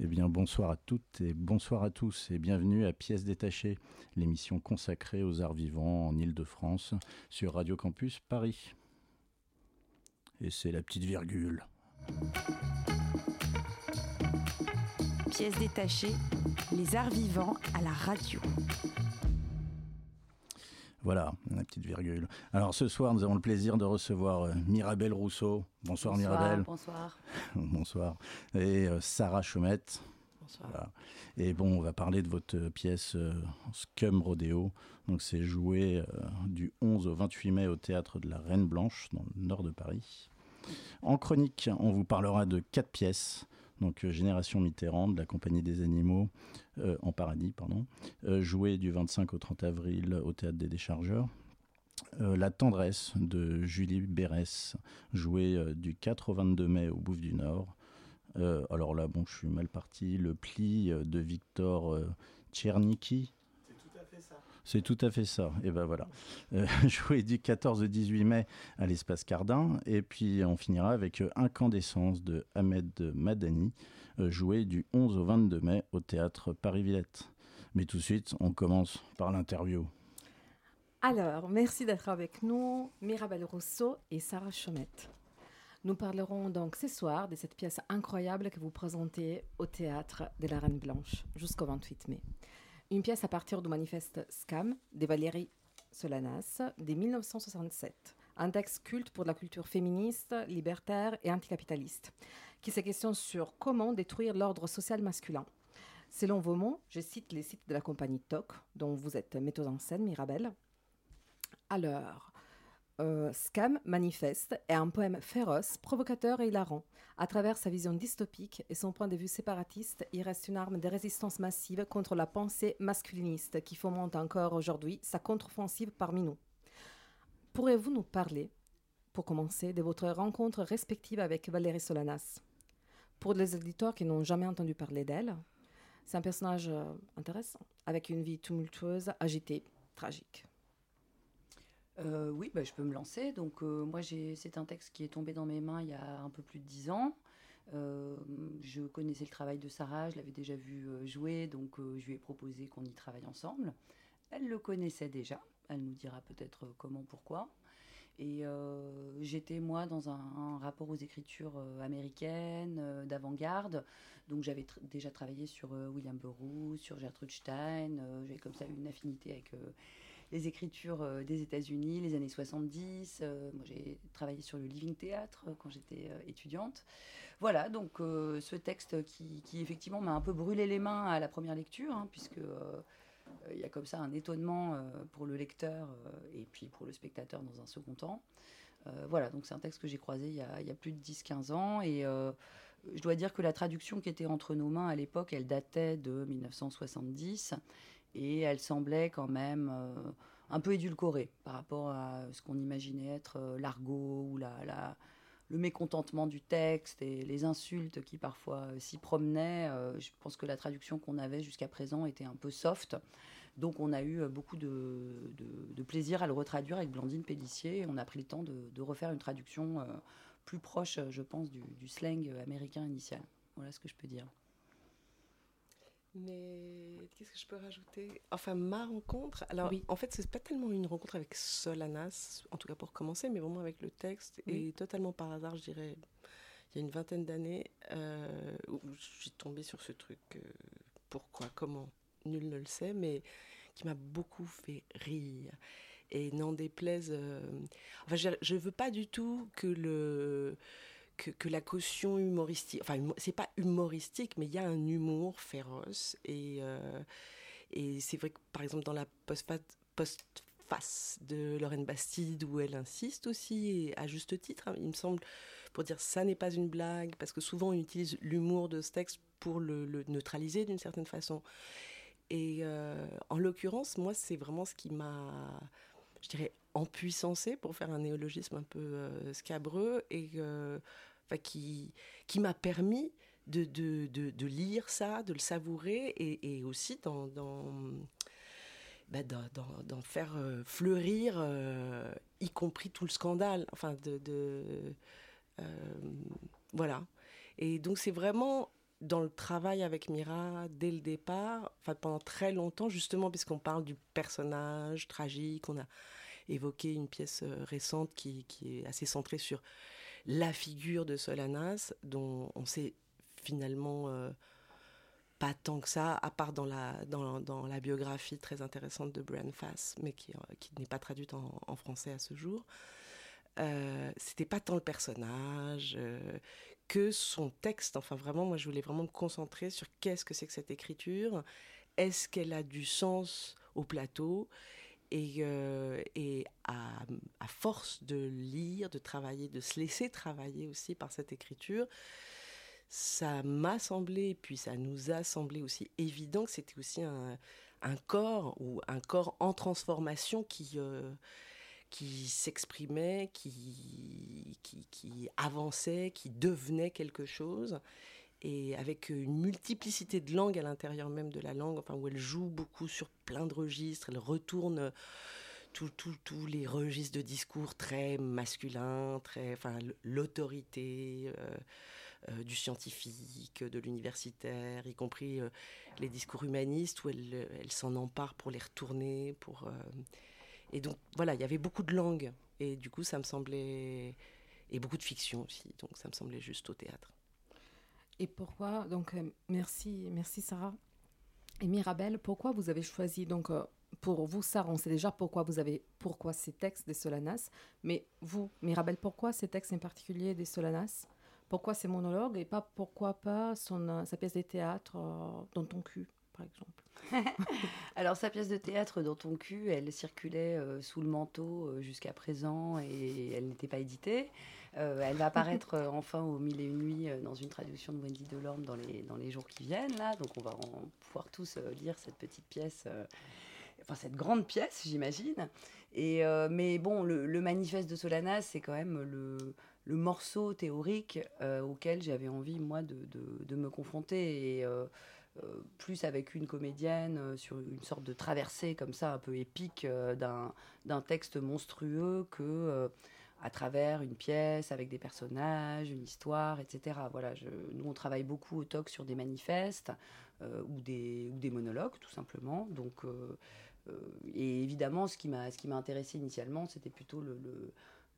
Eh bien, bonsoir à toutes et bonsoir à tous et bienvenue à Pièces détachées, l'émission consacrée aux arts vivants en Ile-de-France sur Radio Campus Paris. Et c'est la petite virgule. Pièces détachées, les arts vivants à la radio. Voilà, la petite virgule. Alors ce soir, nous avons le plaisir de recevoir euh, Mirabelle Rousseau. Bonsoir, Mirabelle. Bonsoir. Bonsoir. Et euh, Sarah Chaumette. Bonsoir. Voilà. Et bon, on va parler de votre pièce euh, Scum Rodeo. Donc, c'est joué du 11 au 28 mai au théâtre de la Reine Blanche, dans le nord de Paris. En chronique, on vous parlera de quatre pièces. Donc, euh, Génération Mitterrand, de la Compagnie des Animaux, euh, en paradis, pardon, euh, joué du 25 au 30 avril au théâtre des Déchargeurs. La tendresse de Julie Bérès, jouée du 4 au 22 mai au Bouffe du Nord. Alors là, bon, je suis mal parti. Le pli de Victor Tcherniki. C'est tout à fait ça. Et ben voilà. Euh, joué du 14 au 18 mai à l'espace Cardin. Et puis on finira avec euh, Incandescence de Ahmed Madani, euh, joué du 11 au 22 mai au théâtre Paris-Villette. Mais tout de suite, on commence par l'interview. Alors, merci d'être avec nous, Mirabelle Rousseau et Sarah Chaumette. Nous parlerons donc ce soir de cette pièce incroyable que vous présentez au théâtre de la Reine Blanche jusqu'au 28 mai. Une pièce à partir du manifeste SCAM de Valérie Solanas de 1967. Un texte culte pour la culture féministe, libertaire et anticapitaliste, qui se questionne sur comment détruire l'ordre social masculin. Selon vos mots, je cite les sites de la compagnie TOC, dont vous êtes metteuse en scène, Mirabelle. Alors, euh, Scam Manifeste est un poème féroce, provocateur et hilarant. À travers sa vision dystopique et son point de vue séparatiste, il reste une arme de résistance massive contre la pensée masculiniste qui fomente encore aujourd'hui sa contre-offensive parmi nous. Pourriez-vous nous parler, pour commencer, de votre rencontre respective avec Valérie Solanas? Pour les auditeurs qui n'ont jamais entendu parler d'elle, c'est un personnage euh, intéressant, avec une vie tumultueuse, agitée, tragique. Euh, oui, bah, je peux me lancer. Donc, euh, moi, c'est un texte qui est tombé dans mes mains il y a un peu plus de dix ans. Euh, je connaissais le travail de Sarah, je l'avais déjà vu jouer, donc je lui ai proposé qu'on y travaille ensemble. Elle le connaissait déjà, elle nous dira peut-être comment, pourquoi. Et j'étais, moi, dans un, rapport aux écritures américaines, d'avant-garde. Donc, j'avais déjà travaillé sur William Burroughs, sur Gertrude Stein. j'avais comme ça une affinité avec les écritures euh, des États-Unis, les années 70. Euh, moi, j'ai travaillé sur le Living Theatre euh, quand j'étais étudiante. Voilà, donc ce texte qui, qui, effectivement m'a un peu brûlé les mains à la première lecture, hein, puisque il y a comme ça un étonnement pour le lecteur et puis pour le spectateur dans un second temps. Voilà, donc c'est un texte que j'ai croisé il y a, plus de 10-15 ans et je dois dire que la traduction qui était entre nos mains à l'époque, elle datait de 1970 et elle semblait quand même euh, un peu édulcorée par rapport à ce qu'on imaginait être euh, l'argot ou le mécontentement du texte et les insultes qui parfois euh, s'y promenaient. Je pense que la traduction qu'on avait jusqu'à présent était un peu soft. Donc on a eu beaucoup de, plaisir à le retraduire avec Blandine Pellissier. On a pris le temps de, refaire une traduction plus proche, je pense, du, slang américain initial. Voilà ce que je peux dire. Mais qu'est-ce que je peux rajouter? Enfin, ma rencontre. Alors, Oui. en fait, c'est pas tellement une rencontre avec Solanas, en tout cas pour commencer, mais vraiment avec le texte. Oui. Et totalement par hasard, je dirais, il y a une vingtaine d'années, euh, où je suis tombée sur ce truc. euh, pourquoi Comment Nul ne le sait, mais qui m'a beaucoup fait rire. Et n'en déplaise. euh, Enfin, je ne veux pas du tout que le que, la caution humoristique, enfin c'est pas humoristique, mais il y a un humour féroce et euh, et c'est vrai que par exemple dans la postfa- postface de Lorraine Bastide où elle insiste aussi et à juste titre, hein, il me semble, pour dire ça n'est pas une blague parce que souvent on utilise l'humour de ce texte pour le, le neutraliser d'une certaine façon. Et euh, en l'occurrence, moi c'est vraiment ce qui m'a je dirais, empuissancé, pour faire un néologisme un peu scabreux, et qui, qui m'a permis de, de, de, lire ça, de le savourer, et, aussi dans, dans bah, d'en faire fleurir, y compris tout le scandale. Enfin, de, de voilà. Et donc c'est vraiment dans le travail avec Mira dès le départ, enfin pendant très longtemps justement puisqu'on parle du personnage tragique, on a évoqué une pièce euh, récente qui, qui, est assez centrée sur la figure de Solanas, dont on sait finalement euh, pas tant que ça, à part dans la, dans, dans la biographie très intéressante de Brian Fass, mais qui, euh, qui n'est pas traduite en, en, français à ce jour. Euh, c'était pas tant le personnage que son texte. Enfin, vraiment, moi, je voulais vraiment me concentrer sur qu'est-ce que c'est que cette écriture. Est-ce qu'elle a du sens au plateau? Et, euh, à, force de lire, de travailler, de se laisser travailler aussi par cette écriture, ça m'a semblé, puis ça nous a semblé aussi évident que c'était aussi un, corps ou un corps en transformation qui, euh, qui s'exprimait, qui, qui, avançait, qui devenait quelque chose, et avec une multiplicité de langues à l'intérieur même de la langue, enfin, où elle joue beaucoup sur plein de registres, elle retourne tous les registres de discours très masculins, très, enfin, l'autorité. Euh, euh, du scientifique, de l'universitaire, y compris euh, les discours humanistes où elle, elle s'en empare pour les retourner, pour et donc voilà, il y avait beaucoup de langues. Et du coup, ça me semblait. Et beaucoup de fiction aussi. Donc ça me semblait juste au théâtre. Et pourquoi Donc euh, merci, merci Sarah. Et Mirabelle, pourquoi vous avez choisi donc euh, pour vous, Sarah, on sait déjà pourquoi vous avez pourquoi ces textes des Solanas, mais vous, Mirabelle, pourquoi ces textes en particulier des Solanas? Pourquoi ces monologues et pas pourquoi pas son, euh, sa pièce de théâtre dans ton cul, par exemple Alors, sa pièce de théâtre dans ton cul, elle circulait euh, sous le manteau euh, jusqu'à présent et elle n'était pas éditée. Euh, elle va apparaître enfin au Mille et une nuits dans une traduction de Wendy Delorme dans les, dans les jours qui viennent. Là. Donc, on va en pouvoir tous lire cette petite pièce, enfin, cette grande pièce, j'imagine. Et, mais bon, le, manifeste de Solanas, c'est quand même le, le morceau théorique auquel j'avais envie, moi, de, de, de me confronter. Et plus avec une comédienne euh, sur une sorte de traversée comme ça un peu épique euh, d'un texte monstrueux que à travers une pièce avec des personnages, une histoire, etc. Voilà, je, nous on travaille beaucoup au TOC sur des manifestes ou, des, monologues tout simplement. Donc, et évidemment, ce qui m'a ce intéressé initialement, c'était plutôt le,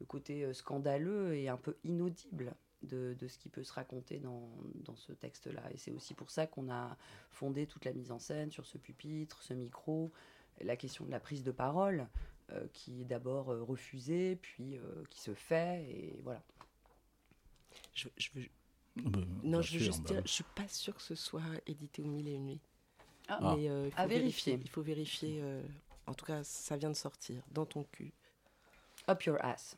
côté scandaleux et un peu inaudible de, ce qui peut se raconter dans, ce texte-là. Et c'est aussi pour ça qu'on a fondé toute la mise en scène sur ce pupitre, ce micro, la question de la prise de parole, euh, qui est d'abord euh, refusée, puis euh, qui se fait, et voilà. Je, veux... Ah bah, non, je veux juste bah dire, je suis pas sûre que ce soit édité au mille et une nuits. Ah. Mais, il faut à vérifier. Il faut vérifier. en tout cas, ça vient de sortir dans ton cul. Up your ass.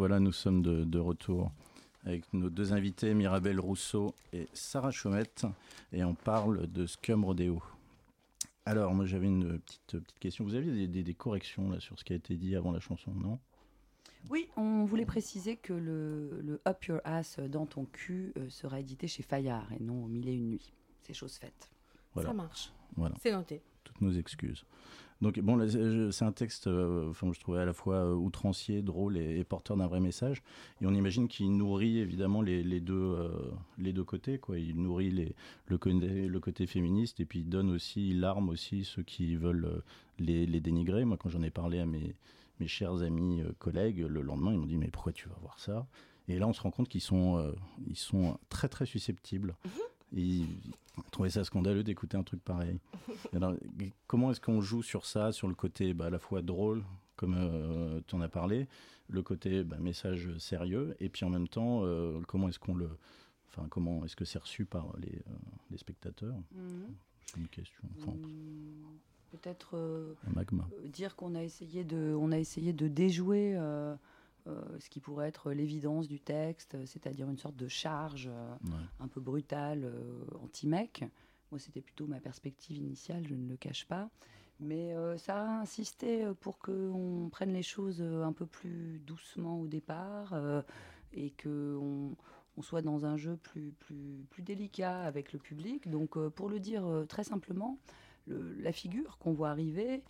Voilà, nous sommes de, de retour avec nos deux invités, Mirabelle Rousseau et Sarah Chaumette, et on parle de Scum Rodeo. Alors, moi j'avais une petite, petite question. Vous aviez des, des- des corrections là, sur ce qui a été dit avant la chanson, non? Oui, on voulait préciser que le, le Up Your Ass dans ton cul euh, sera édité chez Fayard et non au Mille et une nuits. C'est chose faite. Voilà. Ça marche. Voilà. C'est noté. Toutes nos excuses. Donc bon, c'est un texte, euh, enfin, je trouvais à la fois euh, outrancier, drôle et, porteur d'un vrai message. Et on imagine qu'il nourrit évidemment les, deux, euh, les deux côtés. Quoi. Il nourrit le, côté, féministe et puis il donne aussi, il arme aussi ceux qui veulent les, les dénigrer. Moi, quand j'en ai parlé à mes, mes chers amis collègues, le lendemain, ils m'ont dit mais pourquoi tu vas voir ça? Et là, on se rend compte qu'ils sont, ils sont très très susceptibles. Ils trouvaient ça scandaleux d'écouter un truc pareil. Alors, comment est-ce qu'on joue sur ça, sur le côté bah, à la fois drôle, comme euh, tu en as parlé, le côté bah, message sérieux, et puis en même temps, euh, comment est-ce qu'on le, enfin comment est-ce que c'est reçu par les, euh, les spectateurs? C'est une question, enfin, Hum, Peut-être euh, dire qu'on a essayé de, on a essayé de déjouer euh, ce qui pourrait être l'évidence du texte, c'est-à-dire une sorte de charge euh, Ouais. un peu brutale euh, anti-mec. Moi, c'était plutôt ma perspective initiale, je ne le cache pas. Mais euh, ça a insisté euh, pour qu'on prenne les choses euh, un peu plus doucement au départ euh, et qu'on on soit dans un jeu plus, plus, plus délicat avec le public. Donc, euh, pour le dire euh, très simplement, le- la figure qu'on voit arriver,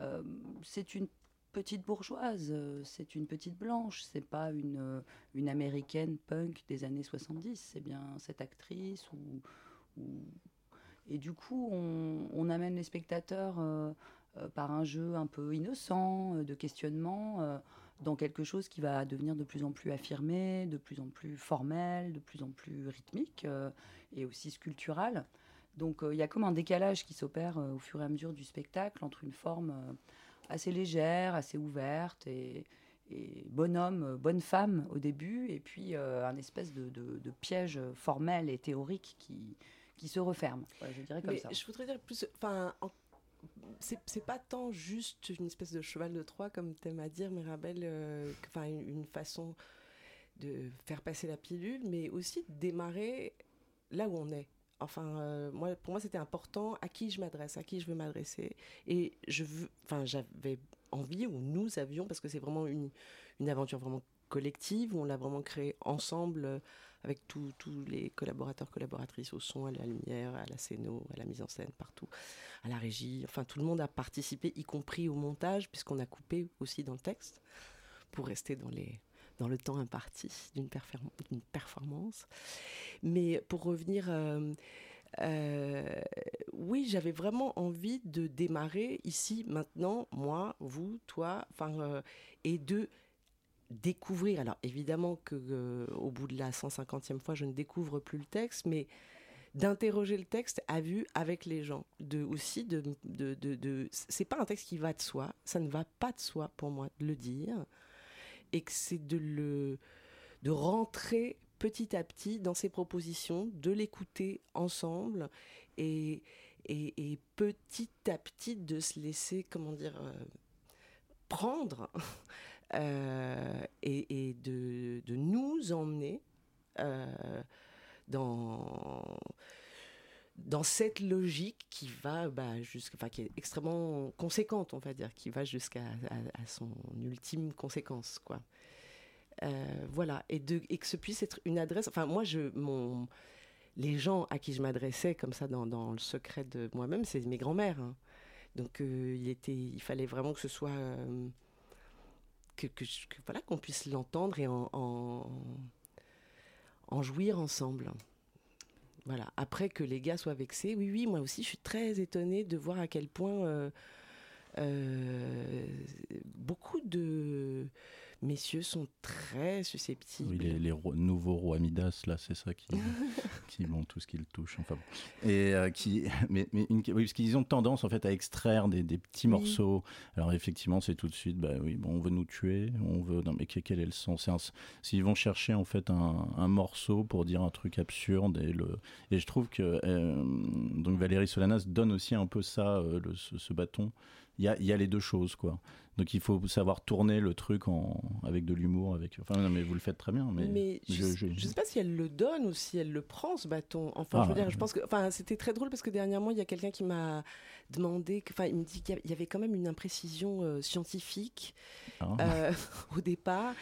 euh, c'est une petite bourgeoise, euh, c'est une petite blanche, c'est pas une, euh, une américaine punk des années 70, c'est bien cette actrice ou, et du coup on, amène les spectateurs euh, par un jeu un peu innocent de questionnement dans quelque chose qui va devenir de plus en plus affirmé, de plus en plus formel, de plus en plus rythmique et aussi sculptural. Donc il y a comme un décalage qui s'opère au fur et à mesure du spectacle entre une forme assez légère, assez ouverte et, et bonhomme, euh, bonne femme au début, et puis euh, un espèce de, de- de piège formel et théorique qui, qui se referme. Je dirais comme Mais ça. je voudrais dire plus. Enfin, en- c'est pas tant juste une espèce de cheval de Troie, comme t'aimes à dire, Mirabelle, euh, une, une façon de faire passer la pilule, mais aussi de démarrer là où on est. Enfin, euh, moi, pour moi, c'était important à qui je m'adresse, à qui je veux m'adresser. Et je veux, enfin, j'avais envie, ou nous avions, parce que c'est vraiment une, une aventure vraiment collective, où on l'a vraiment créée ensemble, euh, avec tous les collaborateurs, collaboratrices au son, à la lumière, à la scéno, à la mise en scène, partout, à la régie. Enfin, tout le monde a participé, y compris au montage, puisqu'on a coupé aussi dans le texte, pour rester dans les dans le temps imparti d'une perform- d'une performance. Mais pour revenir, euh, euh, oui, j'avais vraiment envie de démarrer ici, maintenant, moi, vous, toi, enfin, euh, et de découvrir. Alors évidemment que au bout de la 150e fois, je ne découvre plus le texte, mais d'interroger le texte à vue avec les gens, de aussi c'est pas un texte qui va de soi, ça ne va pas de soi pour moi de le dire, et que c'est de le de rentrer petit à petit dans ses propositions, de l'écouter ensemble et, et, et petit à petit de se laisser, comment dire, euh, prendre euh, et, et de, de nous emmener euh, dans, dans cette logique qui va bah, qui est extrêmement conséquente, on va dire, qui va jusqu'à son ultime conséquence, quoi. Euh, voilà, et, de, et que ce puisse être une adresse. Enfin, moi, je, mon, les gens à qui je m'adressais comme ça dans, dans le secret de moi-même, c'est mes grands-mères. hein. Donc, euh, il, était, il fallait vraiment que ce soit. euh, que, voilà, qu'on puisse l'entendre et en, en jouir ensemble. Voilà. Après que les gars soient vexés, oui, oui, moi aussi, je suis très étonnée de voir à quel point euh, euh, beaucoup de messieurs sont très susceptibles. Oui, les, nouveaux rois Midas, là, c'est ça qui, qui vont tout ce qu'ils touchent. Enfin, bon. Et euh, qui, mais, mais une- oui, parce qu'ils ont tendance en fait à extraire des, des petits Oui. morceaux. Alors effectivement, c'est tout de suite, bah oui, bon, on veut nous tuer, on veut. Non, mais quel, est le sens? S'ils vont chercher en fait un, un morceau pour dire un truc absurde et le, et je trouve que euh, donc Valérie Solanas donne aussi un peu ça, euh, le- ce, ce bâton. Il y a, y a, les deux choses, quoi. Donc il faut savoir tourner le truc en, avec de l'humour, avec. Enfin, non, mais vous le faites très bien. Mais, mais je, ne sais pas si elle le donne ou si elle le prend ce bâton. Enfin, je veux ah. dire, je pense que, enfin, c'était très drôle parce que dernièrement il y a quelqu'un qui m'a demandé, enfin, il me dit qu'il y avait quand même une imprécision euh, scientifique ah. euh, au départ,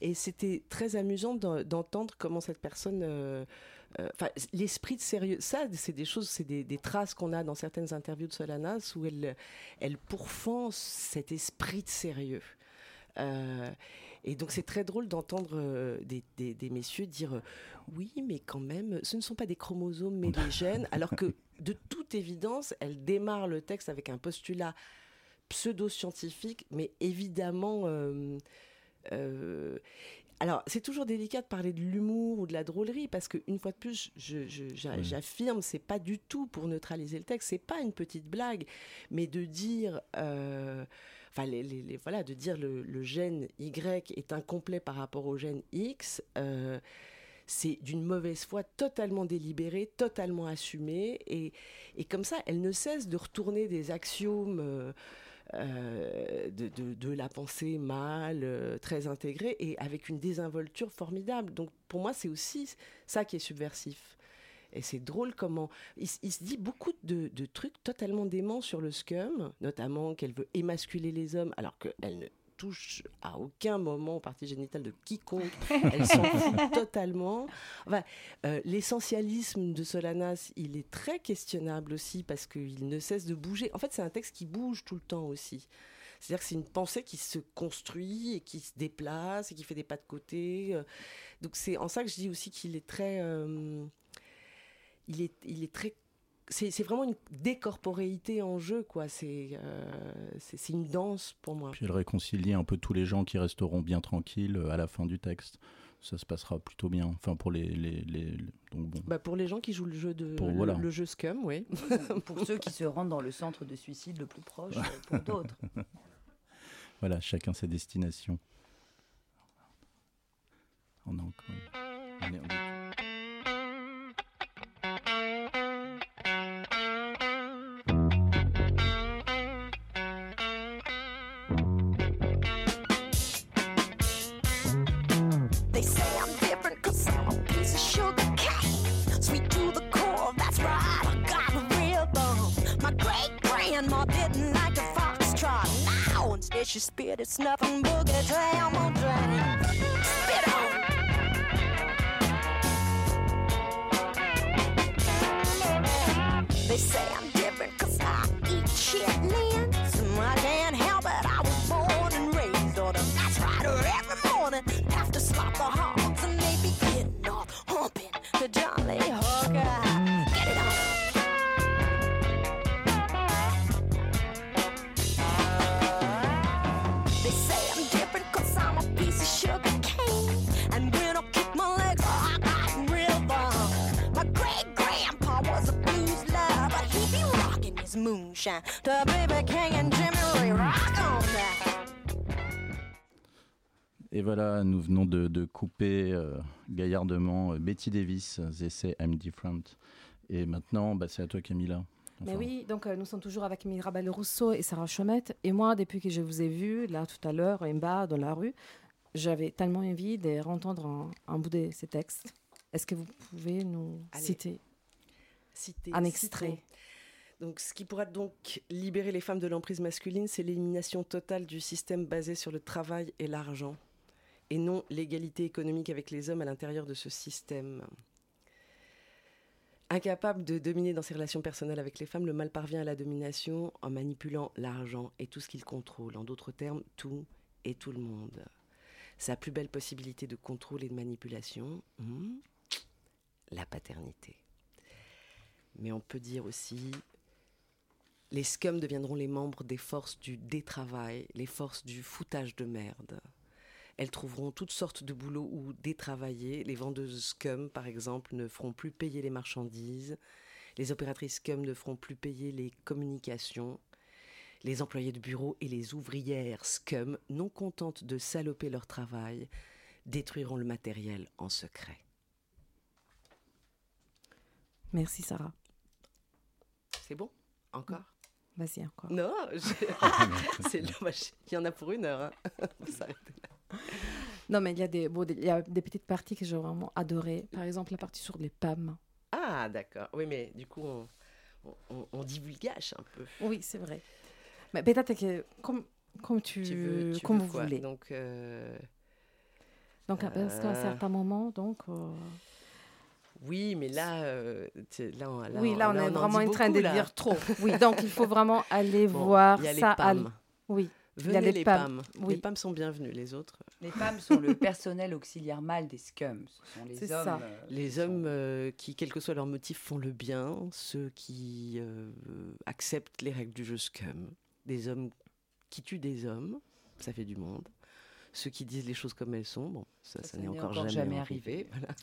et c'était très amusant d'entendre comment cette personne euh, euh, l'esprit de sérieux, ça, c'est des choses, c'est des, traces qu'on a dans certaines interviews de Solanas où elle, elle pourfend cet esprit de sérieux. Euh, et donc c'est très drôle d'entendre euh, des, des, messieurs dire oui, mais quand même, ce ne sont pas des chromosomes mais des gènes, alors que de toute évidence, elle démarre le texte avec un postulat pseudo-scientifique, mais évidemment alors, c'est toujours délicat de parler de l'humour ou de la drôlerie parce qu'une fois de plus, j'affirme, c'est pas du tout pour neutraliser le texte, c'est pas une petite blague, mais de dire, euh, enfin, les, voilà, de dire le, le, gène Y est incomplet par rapport au gène X. Euh, c'est d'une mauvaise foi totalement délibérée, totalement assumée, et, et, comme ça, elle ne cesse de retourner des axiomes euh, euh, de, la pensée mâle, euh, très intégrée, et avec une désinvolture formidable. Donc pour moi, c'est aussi ça qui est subversif. Et c'est drôle comment. Il, se dit beaucoup de, trucs totalement déments sur le scum, notamment qu'elle veut émasculer les hommes, alors qu'elle ne touche à aucun moment aux parties génitales de quiconque. Elle s'en fout totalement. Euh, l'essentialisme de Solanas, il est très questionnable aussi parce qu'il ne cesse de bouger. En fait, c'est un texte qui bouge tout le temps aussi. C'est-à-dire que c'est une pensée qui se construit et qui se déplace et qui fait des pas de côté. Euh. Donc c'est en ça que je dis aussi qu'il est très... Euh, il, est, il est très c'est vraiment une décorporéité en jeu, quoi. Euh, c'est une danse pour moi. Puis elle réconcilie un peu tous les gens qui resteront bien tranquilles euh, à la fin du texte. Ça se passera plutôt bien. Enfin, pour les. les, les donc bon. bah pour les gens qui jouent le jeu, de, le, jeu Scum, oui. pour ceux qui se rendent dans le centre de suicide le plus proche, euh, pour d'autres. voilà, chacun ses destinations. On a encore. On est, It's nothing but a train, I'm a. Et voilà, nous venons de, couper euh, gaillardement euh, Betty Davis, Say I'm Different. Et maintenant, bah, c'est à toi Camilla. Mais oui, donc euh, nous sommes toujours avec Mirabelle Rousseau et Sarah Chomette. Et moi, depuis que je vous ai vu, là tout à l'heure, en bas, dans la rue, j'avais tellement envie de entendre un, bout de ces textes. Est-ce que vous pouvez nous citer, un extrait? Donc, ce qui pourra donc libérer les femmes de l'emprise masculine, c'est l'élimination totale du système basé sur le travail et l'argent, et non l'égalité économique avec les hommes à l'intérieur de ce système. Incapable de dominer dans ses relations personnelles avec les femmes, le mal parvient à la domination en manipulant l'argent et tout ce qu'il contrôle. En d'autres termes, tout et tout le monde. Sa plus belle possibilité de contrôle et de manipulation, hmm, la paternité. Mais on peut dire aussi les scums deviendront les membres des forces du détravail, les forces du foutage de merde. Elles trouveront toutes sortes de boulots où détravailler. Les vendeuses scum, par exemple, ne feront plus payer les marchandises. Les opératrices scum ne feront plus payer les communications. Les employés de bureau et les ouvrières scum, non contentes de saloper leur travail, détruiront le matériel en secret. Merci Sarah. C'est bon? Encore? Vas-y encore. Non, je- c'est dommage. Il y en a pour une heure. hein. Non, mais il y a des, bon, des- il y a des petites parties que j'ai vraiment adorées. Par exemple, la partie sur les PAM. Ah, d'accord. Oui, mais du coup, on, on, on- divulgage un peu. Oui, c'est vrai. Mais peut-être que comme, comme tu, Tu veux, tu comme veux vous quoi? voulez. Donc, euh, Donc, qu'à un euh, certain moment, donc. euh, oui, mais là, euh, là, on, là, oui, là, on, est en vraiment en train beaucoup, de là. dire trop. Oui, donc il faut vraiment aller Bon, voir il y a les ça. à PAM. Oui. il y a Venez les les PAM. PAM. Oui. Les PAM sont bienvenus, les autres. Les femmes sont le personnel auxiliaire mâle des scums. Ce sont les C'est hommes. ça. euh, Les qui hommes sont- euh, qui, quel que soit leur motif, font le bien, ceux qui euh, acceptent les règles du jeu scum, des hommes qui tuent des hommes, ça fait du monde, ceux qui disent les choses comme elles sont, bon, ça, Ça, ça, ça n'est encore, encore jamais, jamais arrivé, voilà.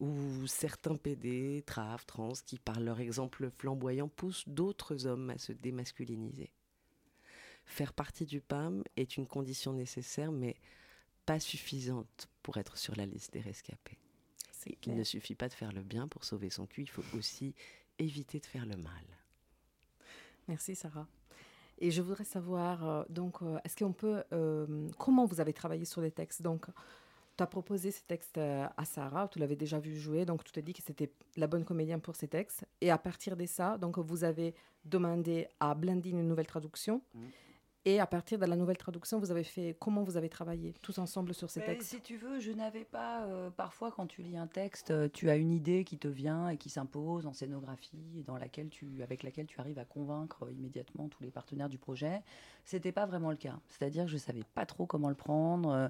ou certains PD, traf, trans, qui par leur exemple flamboyant poussent d'autres hommes à se démasculiniser. Faire partie du PAM est une condition nécessaire, mais pas suffisante pour être sur la liste des rescapés. Il ne suffit pas de faire le bien pour sauver son cul, il faut aussi éviter de faire le mal. Merci, Sarah. Et je voudrais savoir, euh, donc, euh, est-ce qu'on peut. euh, comment vous avez travaillé sur les textes? Donc, tu as proposé ces textes à Sarah, tu l'avais déjà vu jouer, donc tu te dis que c'était la bonne comédienne pour ces textes. Et à partir de ça, donc, vous avez demandé à Blandine une nouvelle traduction. Mhm. Et à partir de la nouvelle traduction, vous avez fait. Comment vous avez travaillé tous ensemble sur ces Mais textes Si tu veux, je n'avais pas. euh, parfois, quand tu lis un texte, euh, tu as une idée qui te vient et qui s'impose en scénographie, et dans laquelle tu, avec laquelle tu arrives à convaincre immédiatement tous les partenaires du projet. C'était pas vraiment le cas. C'est-à-dire que je savais pas trop comment le prendre. Euh,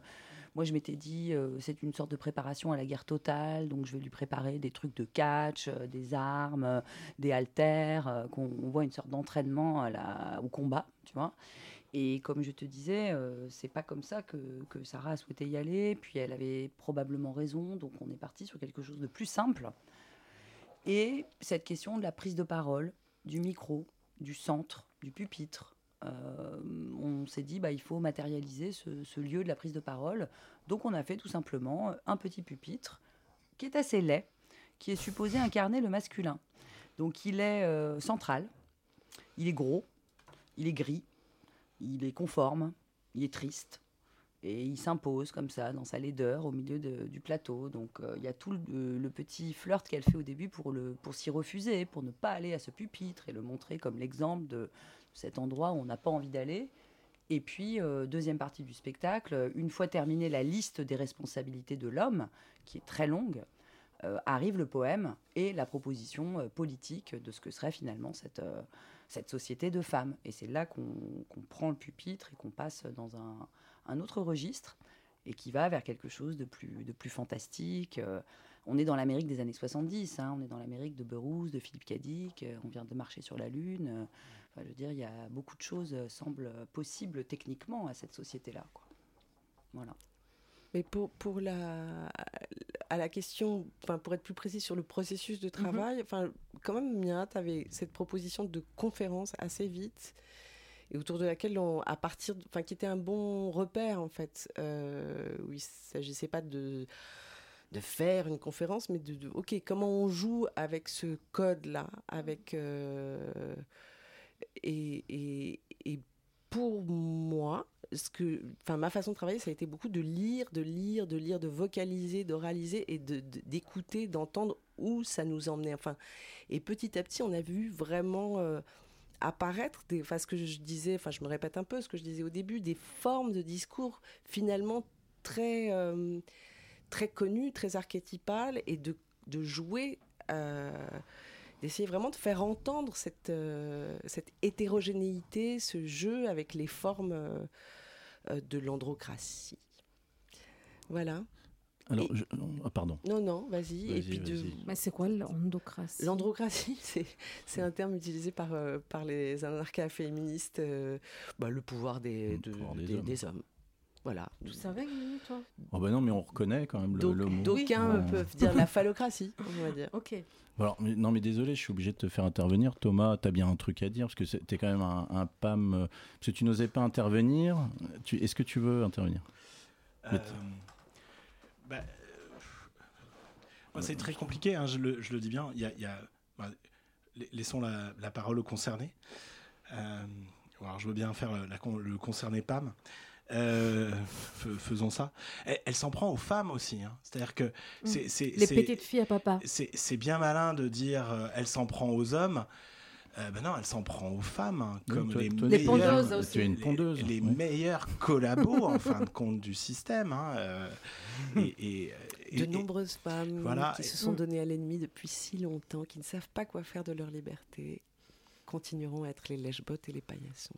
moi, je m'étais dit, euh, c'est une sorte de préparation à la guerre totale, donc je vais lui préparer des trucs de catch, des armes, des haltères, qu'on on voit une sorte d'entraînement au combat, tu vois. Et comme je te disais, euh, c'est pas comme ça que, Sarah a souhaité y aller. Puis elle avait probablement raison, donc on est parti sur quelque chose de plus simple. Et cette question de la prise de parole, du micro, du centre, du pupitre, euh, on s'est dit bah il faut matérialiser ce, ce lieu de la prise de parole. Donc on a fait tout simplement un petit pupitre qui est assez laid, qui est supposé incarner le masculin. Donc il est euh, central, il est gros, il est gris, il est conforme, il est triste. Et il s'impose comme ça dans sa laideur au milieu du plateau. Donc euh, il y a tout le, le petit flirt qu'elle fait au début pour, pour s'y refuser, pour ne pas aller à ce pupitre et le montrer comme l'exemple de cet endroit où on n'a pas envie d'aller. Et puis, euh, deuxième partie du spectacle, une fois terminée la liste des responsabilités de l'homme, qui est très longue, euh, arrive le poème et la proposition euh, politique de ce que serait finalement cette, euh, cette société de femmes. Et c'est là qu'on prend le pupitre et qu'on passe dans un, autre registre et qui va vers quelque chose de plus, fantastique. Euh, on est dans l'Amérique des années 70, hein, on est dans l'Amérique de Burroughs, de Philippe Cadic, euh, on vient de marcher sur la Lune. euh, je veux dire, il y a beaucoup de choses semblent possibles techniquement à cette société-là. Voilà. Mais pour, pour la, à la question, enfin, pour être plus précis sur le processus de travail, enfin, quand même, Mia, tu avais cette proposition de conférence assez vite et autour de laquelle, on, à partir, enfin, qui était un bon repère en fait, euh, où il s'agissait pas de de faire une conférence, mais de, de- ok, comment on joue avec ce code-là, avec euh, et, et, et pour moi, ce que, enfin, ma façon de travailler, ça a été beaucoup de lire, de lire, de lire, de vocaliser, d'oraliser et de- de- d'écouter, d'entendre où ça nous emmenait. Enfin, et petit à petit, on a vu vraiment euh, apparaître, des, enfin, ce que je disais, enfin, je me répète un peu ce que je disais au début, des formes de discours finalement très, euh, très connues, très archétypales, et de, de jouer. euh, d'essayer vraiment de faire entendre cette, euh, cette hétérogénéité, ce jeu avec les formes euh, euh, de l'androcratie. Voilà. Alors, Et- je- ah, pardon. Non, non, vas-y. Et Vas-y, puis de... vas-y. Mais c'est quoi l'endocratie L'androcratie, c'est, c'est un terme utilisé par, euh, par les anarcha-féministes, euh, bah, le pouvoir des, Le de- pouvoir des des, hommes. des hommes. Voilà. Tu savais, Guigui, toi? Oh bah non, mais on reconnaît quand même le, le mot. d'aucuns Ouais. peuvent dire la phallocratie, on va dire. Ok. Alors, mais- non, mais désolé, je suis obligé de te faire intervenir. Thomas, tu as bien un truc à dire, parce que tu es quand même un, un PAM. euh, Parce que tu n'osais pas intervenir. Tu- Est-ce que tu veux intervenir? Euh, bah, euh, moi, c'est très compliqué, hein, je, le, je le dis bien. Il y a, y a- bah, la- laissons la, la parole aux concernés. Euh, alors, je veux bien faire la le concerné Pam. Euh, fais- faisons ça. Elle, elle s'en prend aux femmes aussi. hein. C'est-à-dire que c'est, c'est- Les c'est- petites filles à papa. c'est, c'est bien malin de dire euh, elle s'en prend aux hommes. Euh, ben non, elle s'en prend aux femmes, hein, Oui, comme toi- les, toi, Les meilleures- pondeuses aussi. Tu es une les- pondeuse. Les, oui. meilleurs collabos, en fin de compte, du système. hein, euh, et, et- et- De et- nombreuses femmes voilà, qui et- se sont données à l'ennemi depuis si longtemps, qui ne savent pas quoi faire de leur liberté, continueront à être les lèche-bottes et les paillassons.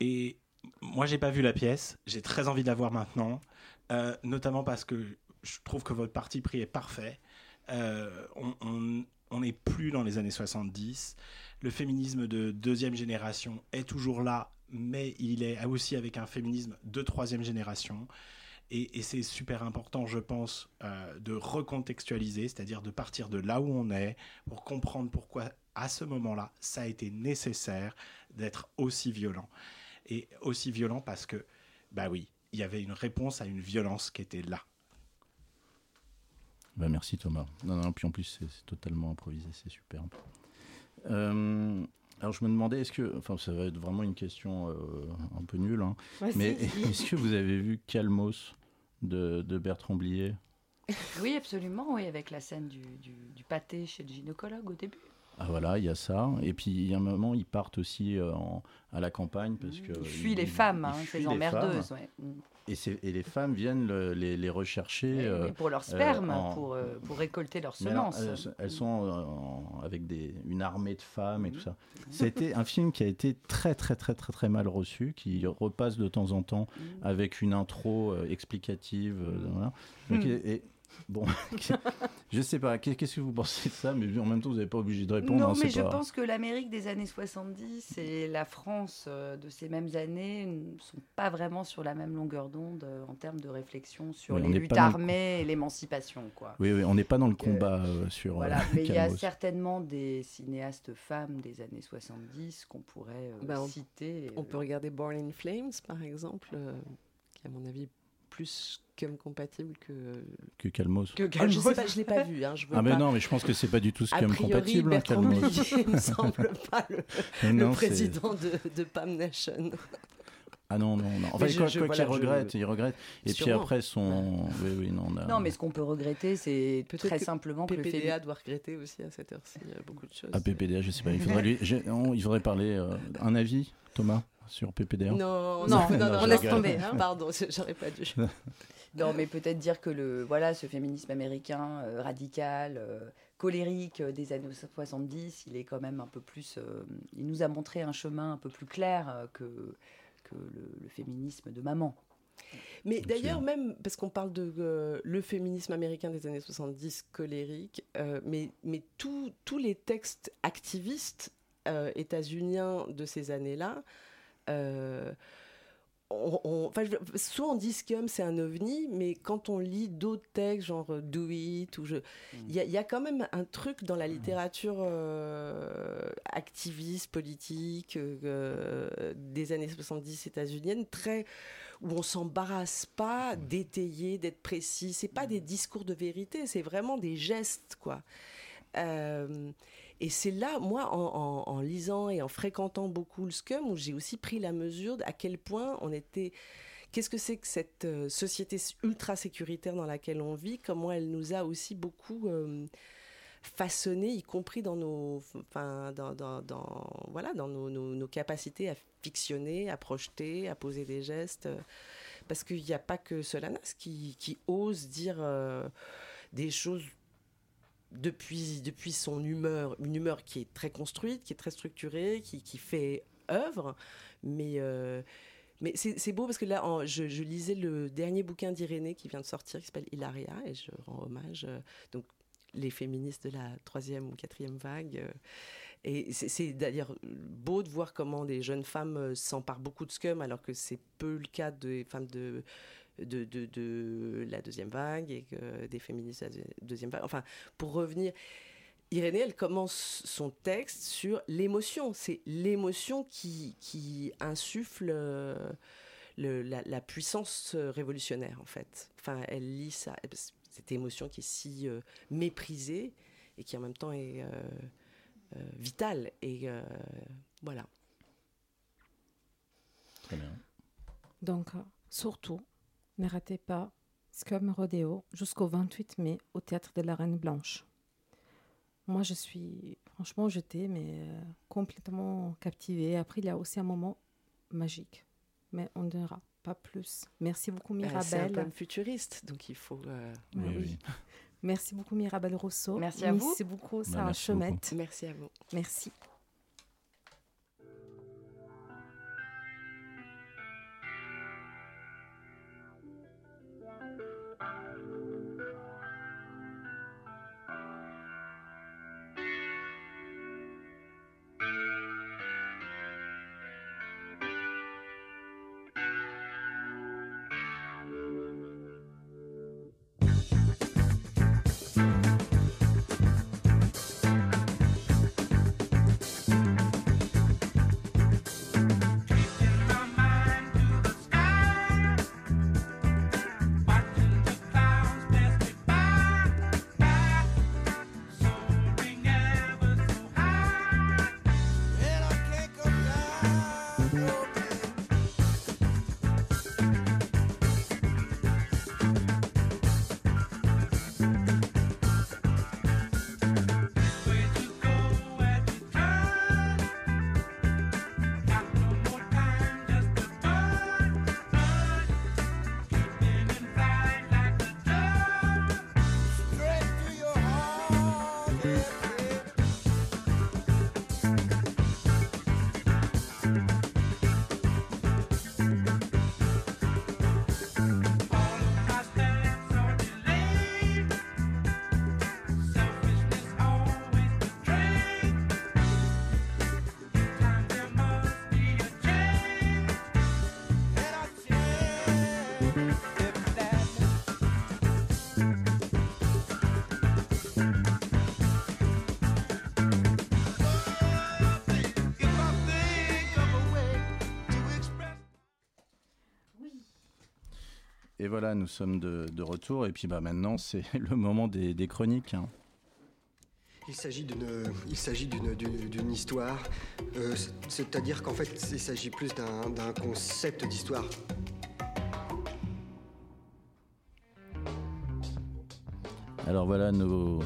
Et moi, j'ai pas vu la pièce. J'ai très envie de la voir maintenant, euh, notamment parce que je trouve que votre parti pris est parfait. Euh, on- n'est plus dans les années 70. Le féminisme de deuxième génération est toujours là, mais il est aussi avec un féminisme de troisième génération. Et, et c'est super important, je pense, euh, de recontextualiser, c'est-à-dire de partir de là où on est pour comprendre pourquoi, à ce moment-là, ça a été nécessaire d'être aussi violent. Et aussi violent parce que, bah oui, il y avait une réponse à une violence qui était là. Bah, merci Thomas. Non, non, puis en plus, c'est totalement improvisé, c'est superbe. Euh, alors je me demandais, est-ce que, enfin ça va être vraiment une question euh, un peu nulle, hein, Vas-y, mais est-ce que vous avez vu Calmos de, de Bertrand Blier? Oui, absolument, oui, avec la scène du, du, du pâté chez le gynécologue au début. Ah voilà, il y a ça. Et puis il y a un moment, ils partent aussi euh, en- à la campagne parce que Il fuit ils- les femmes, hein, fuient ces emmerdeuses. ouais. Mm. Et, et les femmes viennent le- les, les rechercher. Oui, euh, oui, pour leur euh, sperme, en- pour, euh, pour récolter leurs semences. elles, elles sont euh, en- avec des, une armée de femmes et tout ça. C'était un film qui a été très très très très très mal reçu, qui repasse de temps en temps avec une intro euh, explicative. euh, voilà. Donc, et, et- bon, je sais pas. qu'est- Qu'est-ce que vous pensez de ça Mais en même temps, vous n'êtes pas obligé de répondre. Non, hein, mais je pas- pense que l'Amérique des années 70 et la France euh, de ces mêmes années ne sont pas vraiment sur la même longueur d'onde euh, en termes de réflexion sur Oui, les luttes le- armées et l'émancipation. quoi. Oui, oui, on n'est pas dans le Donc, combat euh, sur. Voilà, euh, mais il y a certainement des cinéastes femmes des années 70 qu'on pourrait euh, Bah, on- citer. On euh, peut regarder Born in Flames, par exemple, euh, qui, à mon avis, plus cum compatible que. que Calmos. que Ah, je sais Calmos. pas, je l'ai pas vu. Hein, je Ah mais pas- non, mais je pense que c'est pas du tout ce priori, compatible, hein, Bertrand Calmos. Blier me semble pas le, Non, président de, de Pam Nation. Ah non, non, non. Enfin, Mais je- quoi je- quoi voilà, qu'il je- regrette, il regrette. Et puis après, son. Oui, oui, non, mais ce qu'on peut regretter, c'est Peut-être très que simplement que le PPDA doit regretter aussi à cette heure-ci euh, beaucoup de choses. Ah, PPDA, je sais pas. Il faudrait, lui- on- il faudrait parler. euh, un avis, Thomas, sur PPDA Non, Non, non, on non, laisse tomber, hein. Pardon, j'aurais pas dû. Non, mais peut-être dire que le, voilà, ce féminisme américain euh, radical, euh, colérique euh, des années 70, il est quand même un peu plus. euh, il nous a montré un chemin un peu plus clair euh, que, que le, le féminisme de maman. Mais d'ailleurs, même parce qu'on parle de euh, le féminisme américain des années 70 colérique, euh, mais, mais tous tous les textes activistes euh, états-uniens de ces années-là, euh, on- on- enfin, je- soit on dit Scum, c'est un ovni, mais quand on lit d'autres textes, genre euh, Do It, ou je, il y, a- il y a quand même un truc dans la littérature euh, activiste, politique euh, des années 70 états-uniennes, très où on s'embarrasse pas d'étayer, d'être précis. C'est pas des discours de vérité, c'est vraiment des gestes, quoi. Euh, et c'est là, moi, en, lisant et en fréquentant beaucoup le scum, où j'ai aussi pris la mesure à quel point on était. Qu'est-ce que c'est que cette euh, société ultra sécuritaire dans laquelle on vit Comment elle nous a aussi beaucoup euh, façonné, y compris dans nos, enfin, dans, voilà, dans nos, capacités à fictionner, à projeter, à poser des gestes. euh, Parce qu'il n'y a pas que Solanas qui, qui ose dire euh, des choses depuis, depuis son humeur, une humeur qui est très construite, qui est très structurée, qui, qui fait œuvre, mais, euh, mais c'est beau parce que là, je, lisais le dernier bouquin d'Irénée qui vient de sortir, qui s'appelle Hilaria, et je rends hommage, euh, donc les féministes de la troisième ou quatrième vague. euh, et c'est- c'est d'ailleurs beau de voir comment des jeunes femmes euh, s'emparent beaucoup de scum, alors que c'est peu le cas des femmes de, de, la deuxième vague et des féministes de la deuxième vague. Enfin, pour revenir, Irénée, elle commence son texte sur l'émotion. C'est l'émotion qui, qui insuffle euh, la, puissance euh, révolutionnaire, en fait. Enfin, elle lit ça, cette émotion qui est si euh, méprisée et qui en même temps est vitale. Et voilà. Très bien. Donc, surtout, ne ratez pas Scum Rodeo jusqu'au 28 mai au Théâtre de la Reine Blanche. Moi, je suis franchement jetée, mais euh, complètement captivée. Après, il y a aussi un moment magique, mais on ne dira pas plus. Merci beaucoup, Bah, C'est un Mirabelle. futuriste, donc il faut. euh, Ouais, Oui, oui. oui. Merci beaucoup, Mirabelle Rousseau. Merci à vous. Merci beaucoup, Bah, Sarah merci beaucoup. Chomette. Merci à vous. Merci. Voilà, nous sommes de, de retour. Et puis bah, maintenant, c'est le moment des, des chroniques. hein. Il s'agit d'une, il s'agit d'une, d'une- d'une histoire, euh, c'est- c'est-à-dire qu'en fait, il s'agit plus d'un, d'un concept d'histoire. Alors voilà nos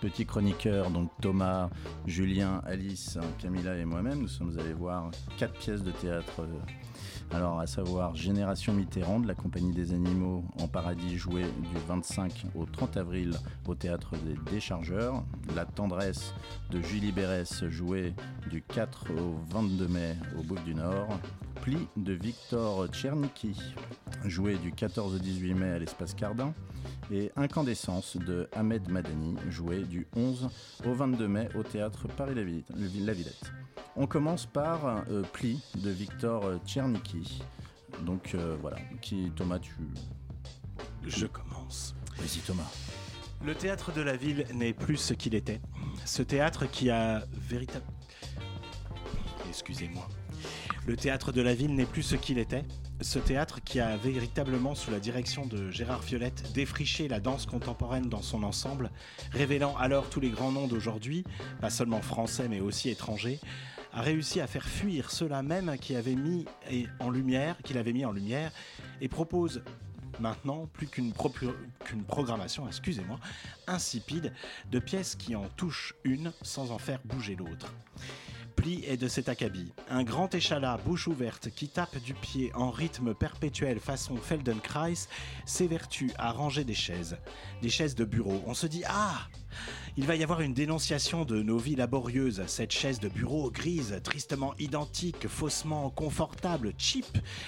petits chroniqueurs, donc Thomas, Julien, Alice, Camilla et moi-même. Nous sommes allés voir quatre pièces de théâtre. Alors à savoir Génération Mitterrand de la Compagnie des Animaux en Paradis joué du 25 au 30 avril au théâtre des Déchargeurs. La Tendresse de Julie Bérès joué du 4 au 22 mai au Bouffe du Nord. Pli de Victor Tchernicki joué du 14 au 18 mai à l'Espace Cardin et Incandescence de Ahmed Madani, joué du 11 au 22 mai au théâtre Paris-La Villette. On commence par euh, Pli de Victor Tchernicki. Donc euh, voilà, qui Thomas tu Je commence. Vas-y Thomas. Le théâtre de la ville n'est plus ce qu'il était. Ce théâtre qui a véritable. Excusez-moi. Le théâtre de la ville n'est plus ce qu'il était. Ce théâtre qui a véritablement, sous la direction de Gérard Violette, défriché la danse contemporaine dans son ensemble, révélant alors tous les grands noms d'aujourd'hui, pas seulement français mais aussi étrangers, a réussi à faire fuir ceux-là même qui avaient mis en lumière, qu'il avait mis en lumière, et propose maintenant plus qu'une programmation, excusez-moi, insipide de pièces qui en touchent une sans en faire bouger l'autre. Pli est de cet acabit, un grand échalas bouche ouverte qui tape du pied en rythme perpétuel façon Feldenkrais s'évertue à ranger des chaises, des chaises de bureau. On se dit ah il va y avoir une dénonciation de nos vies laborieuses, cette chaise de bureau grise, tristement identique, faussement confortable, cheap.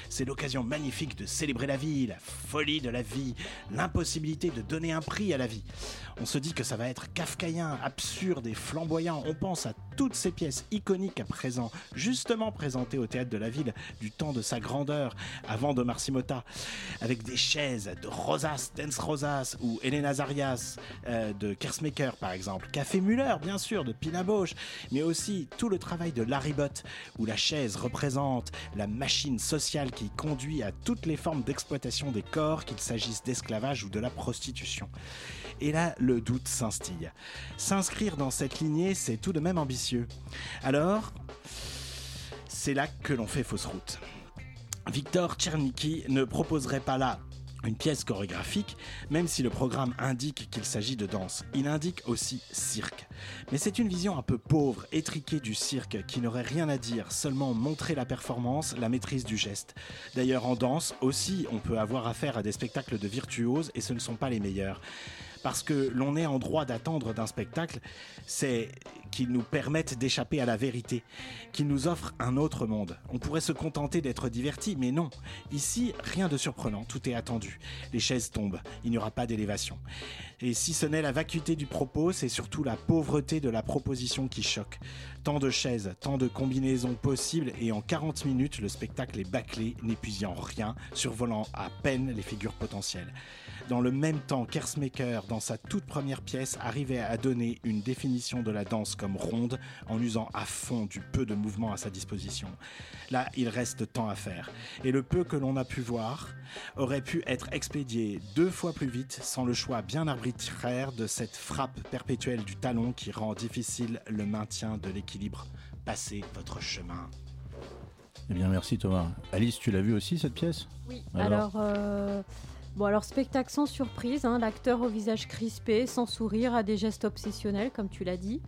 C'est l'occasion magnifique de célébrer la vie, la folie de la vie, l'impossibilité de donner un prix à la vie. On se dit que ça va être kafkaïen, absurde et flamboyant. On pense à toutes ces pièces iconiques à présent, justement présentées au théâtre de la ville du temps de sa grandeur, avant de Marcimota, avec des chaises de Rosas, Dance Rosas ou Elena Zarias euh, de Par exemple, Café Muller bien sûr de Pina Bausch, mais aussi tout le travail de Larry Bott où la chaise représente la machine sociale qui conduit à toutes les formes d'exploitation des corps, qu'il s'agisse d'esclavage ou de la prostitution. Et là, le doute s'instille. S'inscrire dans cette lignée, c'est tout de même ambitieux. Alors, c'est là que l'on fait fausse route. Victor Tchernicki ne proposerait pas là une pièce chorégraphique, même si le programme indique qu'il s'agit de danse. Il indique aussi cirque. Mais c'est une vision un peu pauvre, étriquée du cirque, qui n'aurait rien à dire, seulement montrer la performance, la maîtrise du geste. D'ailleurs, en danse aussi, on peut avoir affaire à des spectacles de virtuoses et ce ne sont pas les meilleurs parce que l'on est en droit d'attendre d'un spectacle, c'est qu'il nous permette d'échapper à la vérité, qu'il nous offre un autre monde. On pourrait se contenter d'être diverti, mais non. Ici, rien de surprenant, tout est attendu. Les chaises tombent, il n'y aura pas d'élévation. Et si ce n'est la vacuité du propos, c'est surtout la pauvreté de la proposition qui choque. Tant de chaises, tant de combinaisons possibles, et en 40 minutes, le spectacle est bâclé, n'épuisant rien, survolant à peine les figures potentielles. Dans le même temps, Kersmaker, dans sa toute première pièce, arrivait à donner une définition de la danse comme ronde en usant à fond du peu de mouvement à sa disposition. Là, il reste temps à faire. Et le peu que l'on a pu voir aurait pu être expédié deux fois plus vite sans le choix bien arbitraire de cette frappe perpétuelle du talon qui rend difficile le maintien de l'équilibre. Passez votre chemin. Eh bien, merci Thomas. Alice, tu l'as vu aussi cette pièce? Oui. Alors, euh, Bon, alors spectacle sans surprise, hein, l'acteur au visage crispé, sans sourire, a des gestes obsessionnels, comme tu l'as dit.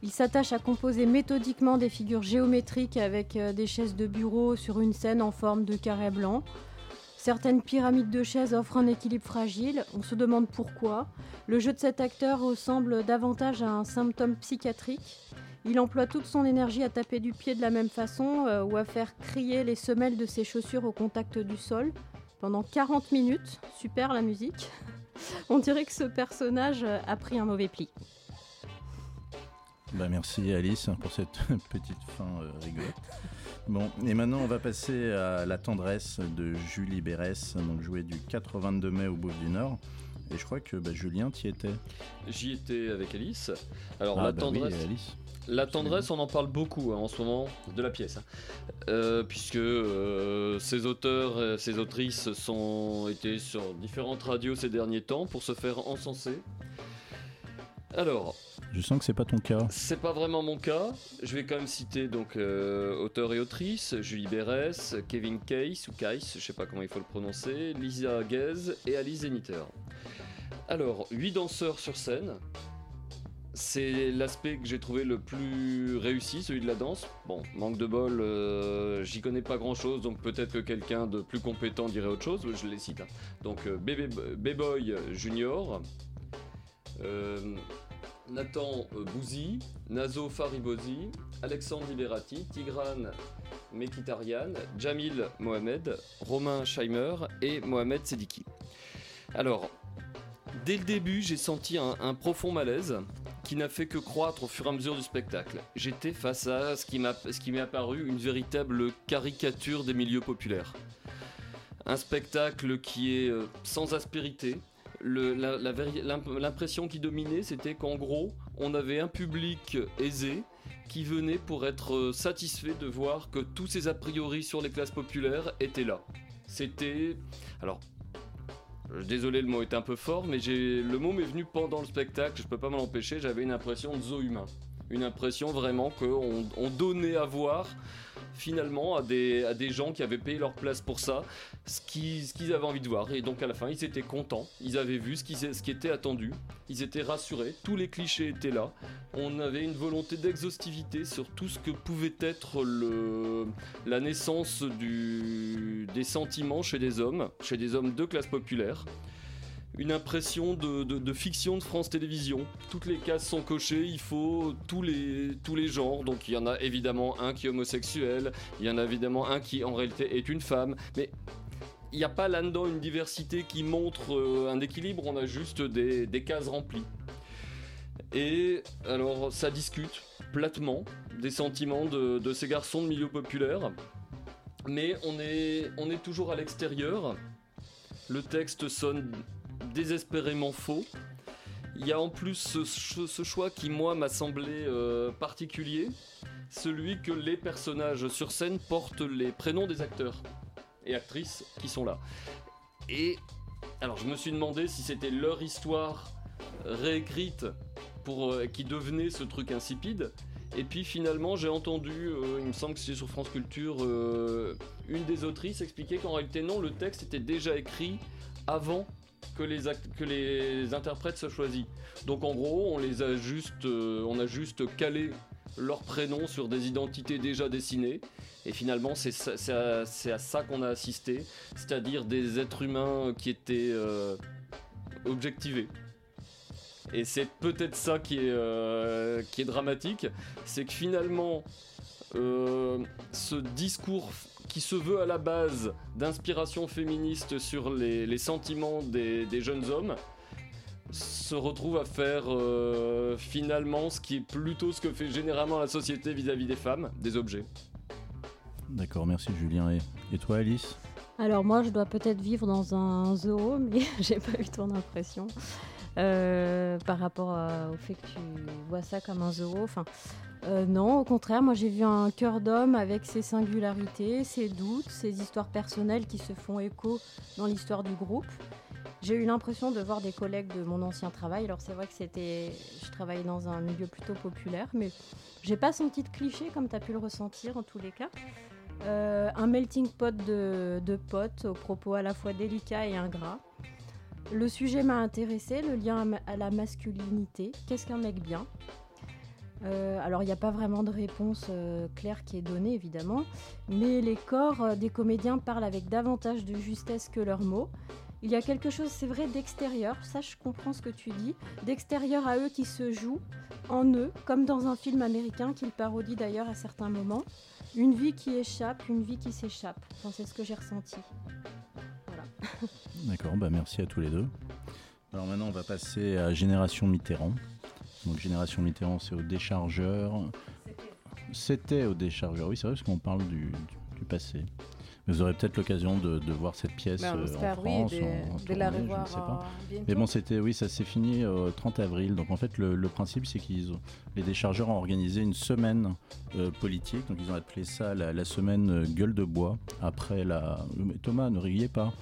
Il s'attache à composer méthodiquement des figures géométriques avec euh, des chaises de bureau sur une scène en forme de carré blanc. Certaines pyramides de chaises offrent un équilibre fragile, on se demande pourquoi. Le jeu de cet acteur ressemble davantage à un symptôme psychiatrique. Il emploie toute son énergie à taper du pied de la même façon euh, ou à faire crier les semelles de ses chaussures au contact du sol pendant 40 minutes. Super la musique. On dirait que ce personnage a pris un mauvais pli. Bah merci Alice pour cette petite fin euh, rigolote. Bon, et maintenant on va passer à La tendresse de Julie Bérès, donc jouée du 4 au 22 mai au Bouffe du Nord. Et je crois que bah, Julien, t'y étais. J'y étais avec Alice. Alors Ah, la bah tendresse. oui, Alice. La tendresse, on en parle beaucoup hein, en ce moment de la pièce, hein. Euh, puisque euh, ces auteurs, et ces autrices sont été sur différentes radios ces derniers temps pour se faire encenser. Alors, Je sens que c'est pas ton cas. c'est pas vraiment mon cas. Je vais quand même citer donc euh, auteurs et autrices Julie Berès, Kevin Case ou Case, je sais pas comment il faut le prononcer, Lisa Guez et Alice Zeniter. Alors, huit danseurs sur scène. C'est l'aspect que j'ai trouvé le plus réussi, celui de la danse. Bon, manque de bol, euh, j'y connais pas grand chose, donc peut-être que quelqu'un de plus compétent dirait autre chose, je les cite. hein. Donc, euh, Bébé- B-Boy Junior, Nathan euh, Bouzy, Nazo Faribozi, Alexandre Liberati, Tigran Mekitarian, Jamil Mohamed, Romain Scheimer et Mohamed Sediki. Alors, dès le début, j'ai senti un, un profond malaise qui n'a fait que croître au fur et à mesure du spectacle. J'étais face à ce qui m'a ce qui m'est apparu une véritable caricature des milieux populaires. Un spectacle qui est euh, sans aspérité. L'impression qui dominait, c'était qu'en gros, on avait un public aisé qui venait pour être euh, satisfait de voir que tous ces a priori sur les classes populaires étaient là. C'était... Alors, euh, Désolé, le mot est un peu fort, mais le mot m'est venu pendant le spectacle, je peux pas m'en empêcher, j'avais une impression de zoo humain. Une impression vraiment qu'on on donnait à voir finalement à des, à des gens qui avaient payé leur place pour ça, ce qu'ils ce qu'ils avaient envie de voir. Et donc à la fin, ils étaient contents, ils avaient vu ce qui, ce qui était attendu, ils étaient rassurés, tous les clichés étaient là. On avait une volonté d'exhaustivité sur tout ce que pouvait être le, la naissance du, des sentiments chez des hommes, chez des hommes de classe populaire une impression de, fiction de France Télévisions. Toutes les cases sont cochées, il faut tous les, tous les genres. Donc il y en a évidemment un qui est homosexuel, il y en a évidemment un qui en réalité est une femme, mais il n'y a pas là-dedans une diversité qui montre euh, un équilibre, on a juste des, des cases remplies. Et alors ça discute platement des sentiments de, de ces garçons de milieu populaire, mais on est, on est toujours à l'extérieur. Le texte sonne désespérément faux. Il y a en plus ce, ch- ce choix qui, moi, m'a semblé euh, particulier, celui que les personnages sur scène portent les prénoms des acteurs et actrices qui sont là. Et alors, je me suis demandé si c'était leur histoire réécrite pour euh, qui devenait ce truc insipide. Et puis finalement, j'ai entendu, euh, il me semble que c'est sur France Culture, une des autrices expliquer qu'en réalité non, le texte était déjà écrit avant que les, que les interprètes soient choisis. Donc en gros, on les a juste, euh, on a juste calé leurs prénoms sur des identités déjà dessinées. Et finalement, c'est à, à ça qu'on a assisté, c'est-à-dire des êtres humains qui étaient euh, objectivés. Et c'est peut-être ça qui est, euh, qui est dramatique, c'est que finalement, ce discours qui se veut à la base d'inspiration féministe sur les, les sentiments des, des jeunes hommes se retrouve à faire euh, finalement ce qui est plutôt ce que fait généralement la société vis-à-vis des femmes, des objets. D'accord, merci Julien. Et, et toi Alice? Alors moi, je dois peut-être vivre dans un zoo, mais j'ai pas eu ton impression euh, par rapport à- au fait que tu vois ça comme un zoo. Enfin, euh, non, au contraire, moi j'ai vu un cœur d'homme avec ses singularités, ses doutes, ses histoires personnelles qui se font écho dans l'histoire du groupe. J'ai eu l'impression de voir des collègues de mon ancien travail. Alors c'est vrai que c'était, je travaillais dans un milieu plutôt populaire, mais j'ai pas senti de cliché comme tu as pu le ressentir en tous les cas. Euh, un melting pot de, de potes aux propos à la fois délicats et ingrats. Le sujet m'a intéressé, le lien à la masculinité. Qu'est-ce qu'un mec bien Euh, Alors, il n'y a pas vraiment de réponse euh, claire qui est donnée, évidemment, mais les corps euh, des comédiens parlent avec davantage de justesse que leurs mots. Il y a quelque chose, c'est vrai, d'extérieur, ça je comprends ce que tu dis, d'extérieur à eux qui se joue en eux, comme dans un film américain qu'ils parodient d'ailleurs à certains moments. Une vie qui échappe, une vie qui s'échappe. Enfin, c'est ce que j'ai ressenti. D'accord, bah merci à tous les deux. Alors maintenant, on va passer à Génération Mitterrand. Donc Génération Mitterrand, c'est au déchargeur. C'était au déchargeur, oui, c'est vrai, parce qu'on parle du, du- du passé. Vous aurez peut-être l'occasion de, de voir cette pièce Ben, euh, en oui, France, de- en- en de la tournée, je ne revoir, sais pas. euh, bientôt. Mais bon, c'était, oui, ça s'est fini au 30 avril. Donc en fait, le, le principe, c'est qu'ils les déchargeurs ont organisé une semaine euh, politique. Donc ils ont appelé ça la, la semaine gueule de bois. Après la. Thomas, ne riez pas.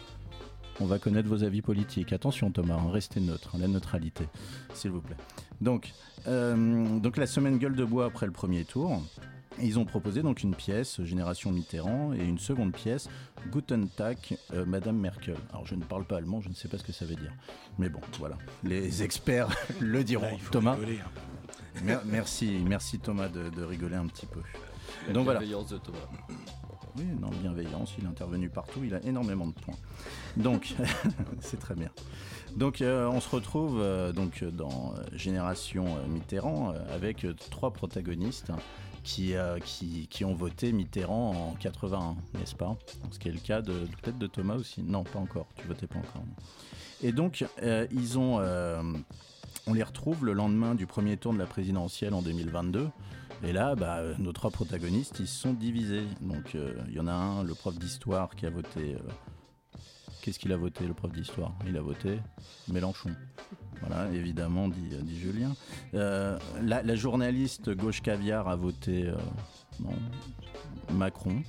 On va connaître vos avis politiques. Attention Thomas, hein, restez neutre, hein, la neutralité, s'il vous plaît. Donc, euh, donc la semaine gueule de bois après le premier tour. Ils ont proposé donc une pièce, Génération Mitterrand, et une seconde pièce, Guten Tag, euh, Madame Merkel. Alors je ne parle pas allemand, je ne sais pas ce que ça veut dire. Mais bon, voilà, les experts le diront. Là, il faut Thomas, rigoler, hein. mer- merci, merci Thomas de, de rigoler un petit peu. La Donc voilà. de Thomas. Oui, non, bienveillance, il est intervenu partout, il a énormément de points. Donc, c'est très bien. Donc, euh, on se retrouve euh, donc dans euh, Génération Mitterrand avec trois protagonistes qui, euh, qui, qui ont voté Mitterrand en 81, n'est-ce pas? Ce qui est le cas de peut-être de Thomas aussi. Non, pas encore. Tu votais pas encore. Et donc, ils ont, on les retrouve le lendemain du premier tour de la présidentielle en 2022. Et là, bah, euh, nos trois protagonistes, ils se sont divisés. Donc, euh, il y en a un, le prof d'histoire, qui a voté. euh, Qu'est-ce qu'il a voté, le prof d'histoire? Il a voté Mélenchon. Voilà, évidemment, dit, dit Julien. Euh, la, la journaliste Gauche Caviar a voté non, Macron.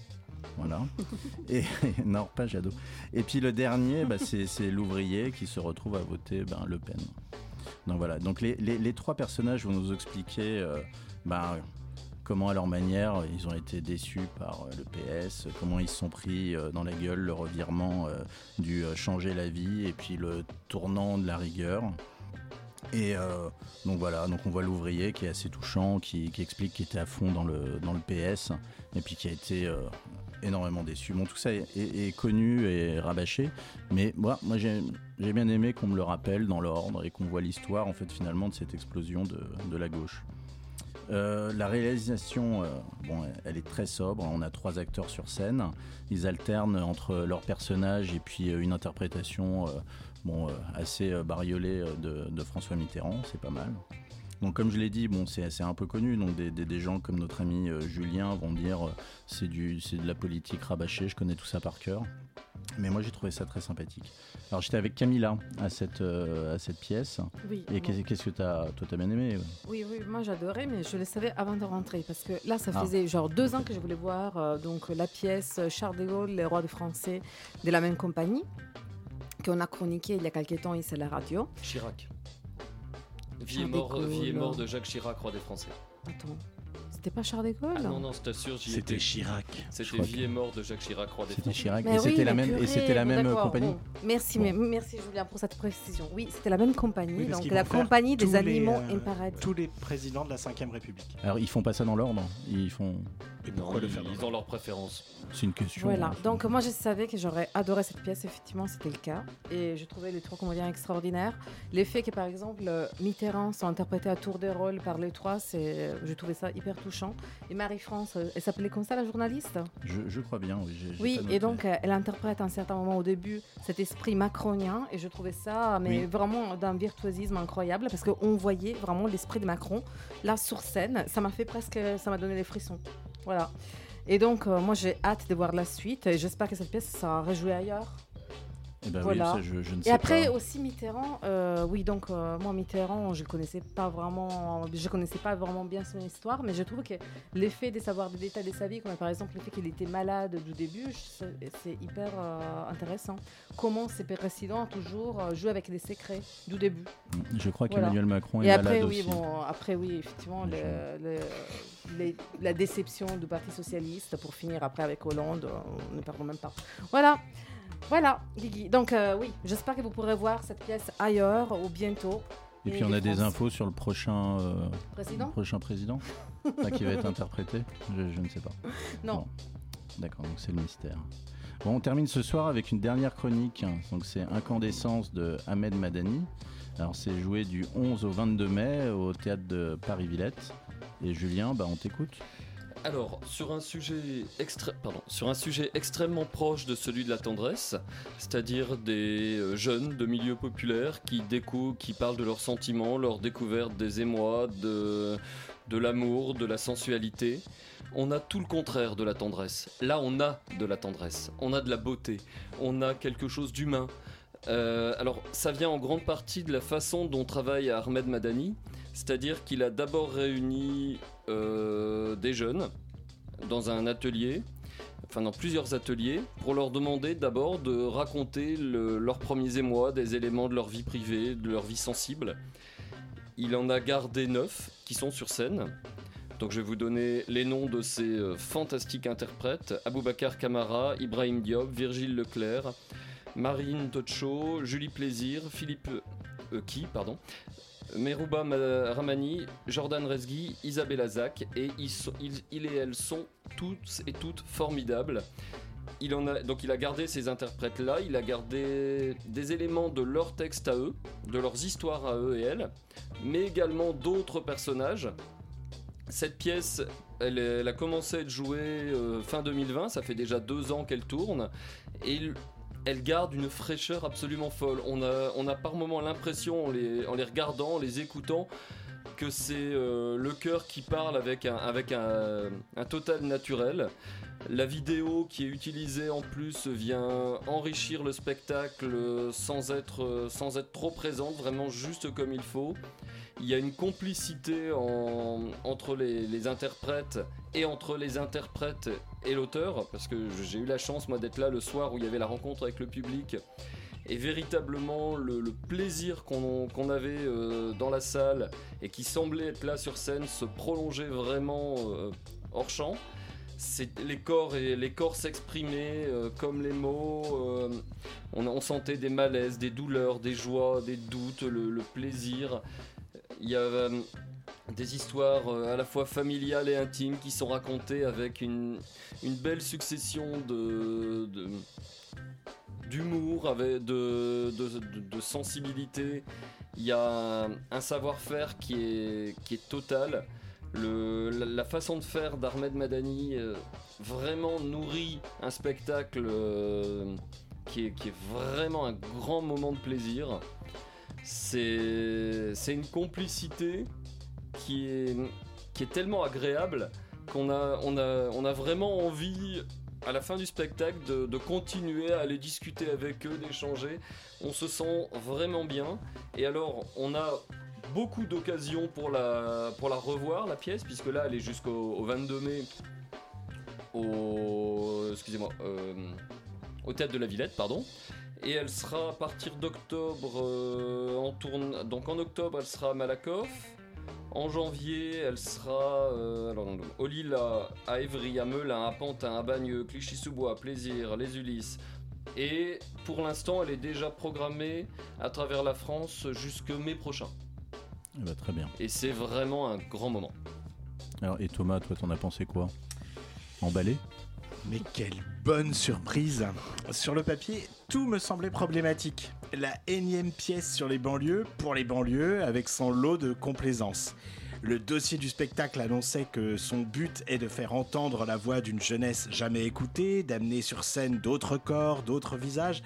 Voilà. Et non, pas Jadot. Et puis le dernier, bah, c'est l'ouvrier qui se retrouve à voter ben, Le Pen. Donc voilà. Donc les, les- les trois personnages vont nous expliquer ben, comment à leur manière ils ont été déçus par euh, le PS, comment ils se sont pris euh, dans la gueule le revirement euh, du changer la vie et puis le tournant de la rigueur. Et donc voilà, donc on voit l'ouvrier qui est assez touchant, qui, explique qu'il était à fond dans le, dans le PS et puis qui a été énormément déçu. Bon, tout ça est, connu et rabâché, mais moi, j'ai bien aimé qu'on me le rappelle dans l'ordre et qu'on voit l'histoire en fait finalement de cette explosion de, de la gauche. Euh, la réalisation, euh, elle est très sobre. On a trois acteurs sur scène. Ils alternent entre leurs personnages et puis euh, une interprétation assez bariolée de François Mitterrand. C'est pas mal. Donc comme je l'ai dit, bon, c'est c'est un peu connu. Donc des, des- des gens comme notre ami euh, Julien vont dire euh, c'est du c'est de la politique rabâchée. Je connais tout ça par cœur. Mais moi j'ai trouvé ça très sympathique. Alors j'étais avec Camilla à cette euh, à cette pièce. Oui, Et bon. qu'est-ce que t'as toi t'as bien aimé Oui, oui, moi j'adorais, mais je le savais avant de rentrer parce que là, ça Ah. faisait genre deux ans que je voulais voir euh, donc la pièce Charles de Gaulle, les rois de français de la même compagnie qu'on a chroniqué il y a quelques temps ici à la radio. Chirac. Vie et, mort, vie et mort de Jacques Chirac, roi des Français. Attends, C'était pas Charles de Gaulle Ah non, non, je t'assure, j'y C'était. Chirac. C'était Vie et mort de Jacques Chirac, roi des C'était. Chirac. Mais et oui, c'était la même, et c'était la bon, même compagnie. bon. Merci, Bon. mais merci Julien pour cette précision. Oui, c'était la même compagnie, Oui, donc la compagnie des animaux euh, imparades. Tous les présidents de la 5ème République. Alors ils font pas ça dans l'ordre. Ils font. Et Non, pourquoi le ils, faire ils ont leurs préférences. C'est une question. Voilà, hein. donc moi je savais que j'aurais adoré cette pièce, effectivement c'était le cas. Et je trouvais les trois comédiens extraordinaires. L'effet que par exemple euh, Mitterrand soit interprété à tour de rôle par les trois, c'est, je trouvais ça hyper touchant. Et Marie-France, euh, elle s'appelait comme ça la journaliste? Je, je crois bien. Oui, Oui, et donc euh, elle interprète à un certain moment au début cet esprit macronien. Et je trouvais ça mais Oui. vraiment d'un virtuosisme incroyable parce qu'on voyait vraiment l'esprit de Macron là sur scène. Ça m'a fait presque, ça m'a donné les frissons. Voilà. Et donc, euh, moi, j'ai hâte de voir la suite. Et j'espère que cette pièce sera rejouée ailleurs. Eh ben oui, voilà. ça, je- je ne et après pas. aussi Mitterrand, euh, oui donc euh, moi Mitterrand je connaissais pas vraiment, je connaissais pas vraiment bien son histoire, mais je trouve que l'effet de savoir des détails de sa vie, comme par exemple le fait qu'il était malade du début, c'est hyper euh, intéressant. Comment ces présidents ont toujours joué avec des secrets du début. Je crois Voilà. qu'Emmanuel Macron est Et après, malade oui, aussi. bon, après, oui, effectivement, le- le- les- la déception du Parti Socialiste pour finir après avec Hollande, on ne parlons même pas. Voilà, voilà, Guigui. Donc, euh, oui, j'espère que vous pourrez voir cette pièce ailleurs ou bientôt. Et puis on a des infos sur le prochain euh, Président prochain président Enfin, qui va être interprété. Je, je ne sais pas. Non. Bon. D'accord, donc c'est le mystère. Bon, on termine ce soir avec une dernière chronique. Donc c'est Incandescence de Ahmed Madani. Alors c'est joué du 11 au 22 mai au théâtre de Paris-Villette. Et Julien, bah, on t'écoute. Alors, sur un sujet extrêmement proche de celui de la tendresse, c'est-à-dire des euh, jeunes de milieux populaires qui découvrent, qui parlent de leurs sentiments, leur découverte des émois, de, l'amour, de la sensualité. On a tout le contraire de la tendresse. Là, on a de la tendresse, on a de la beauté, on a quelque chose d'humain. Euh, alors, ça vient en grande partie de la façon dont travaille Ahmed Madani, c'est-à-dire qu'il a d'abord réuni des jeunes dans un atelier, enfin dans plusieurs ateliers, pour leur demander d'abord de raconter le- leurs premiers émois, des éléments de leur vie privée, de leur vie sensible. Il en a gardé neuf qui sont sur scène. Donc je vais vous donner les noms de ces euh, fantastiques interprètes Aboubacar Camara, Ibrahim Diop, Virgile Leclerc, Marine Tocho, Julie Plaisir, Philippe euh, qui, pardon, Merouba Ma- Ramani, Jordan Rezgui, Isabella Zak, et ils et elles sont toutes et toutes formidables. Il en a, donc il a gardé ces interprètes-là, il a gardé des éléments de leur texte à eux, de leurs histoires à eux et elles, mais également d'autres personnages. Cette pièce, elle, a commencé à être jouée euh, fin 2020, ça fait déjà deux ans qu'elle tourne, et elle garde une fraîcheur absolument folle. On a, par moments l'impression, en les, regardant, en les écoutant, que c'est euh, le cœur qui parle avec un, total naturel. La vidéo qui est utilisée en plus vient enrichir le spectacle sans être, sans être trop présente, vraiment juste comme il faut. Il y a une complicité en- entre les, interprètes et entre les interprètes et l'auteur, parce que j'ai eu la chance moi d'être là le soir où il y avait la rencontre avec le public. Et véritablement, le, plaisir qu'on avait euh, dans la salle et qui semblait être là sur scène se prolongeait vraiment euh, hors champ. Les corps et les corps s'exprimaient euh, comme les mots. on, sentait des malaises, des douleurs, des joies, des doutes, le plaisir. Il y a euh, des histoires euh, à la fois familiales et intimes qui sont racontées avec une, belle succession d'humour, de, de, sensibilité. Il y a un, savoir-faire qui est, total. La, façon de faire d'Ahmed Madani euh, vraiment nourrit un spectacle qui est vraiment un grand moment de plaisir. C'est une complicité qui est, tellement agréable qu'on a, vraiment envie à la fin du spectacle de, continuer à aller discuter avec eux, d'échanger. On se sent vraiment bien. Et alors, on a beaucoup d'occasions pour la, revoir, la pièce, puisque là, elle est jusqu'au au 22 mai au, excusez-moi, euh, au théâtre de la Villette, pardon. Et elle sera à partir d'octobre euh, en tourne. Donc en octobre, elle sera à Malakoff. En janvier, elle sera euh, alors, au Lila, à Évry, à Melun, à Pantin, à Bagneux, Clichy-sous-Bois, Plaisir, Les Ulysses. Et pour l'instant, elle est déjà programmée à travers la France jusque mai prochain. Eh ben, très bien. Et c'est vraiment un grand moment. Alors, et Thomas, toi, t'en as pensé quoi? Emballé? Mais quelle bonne surprise Sur le papier, tout me semblait problématique. La énième pièce sur les banlieues, pour les banlieues, avec son lot de complaisance. Le dossier du spectacle annonçait que son but est de faire entendre la voix d'une jeunesse jamais écoutée, d'amener sur scène d'autres corps, d'autres visages.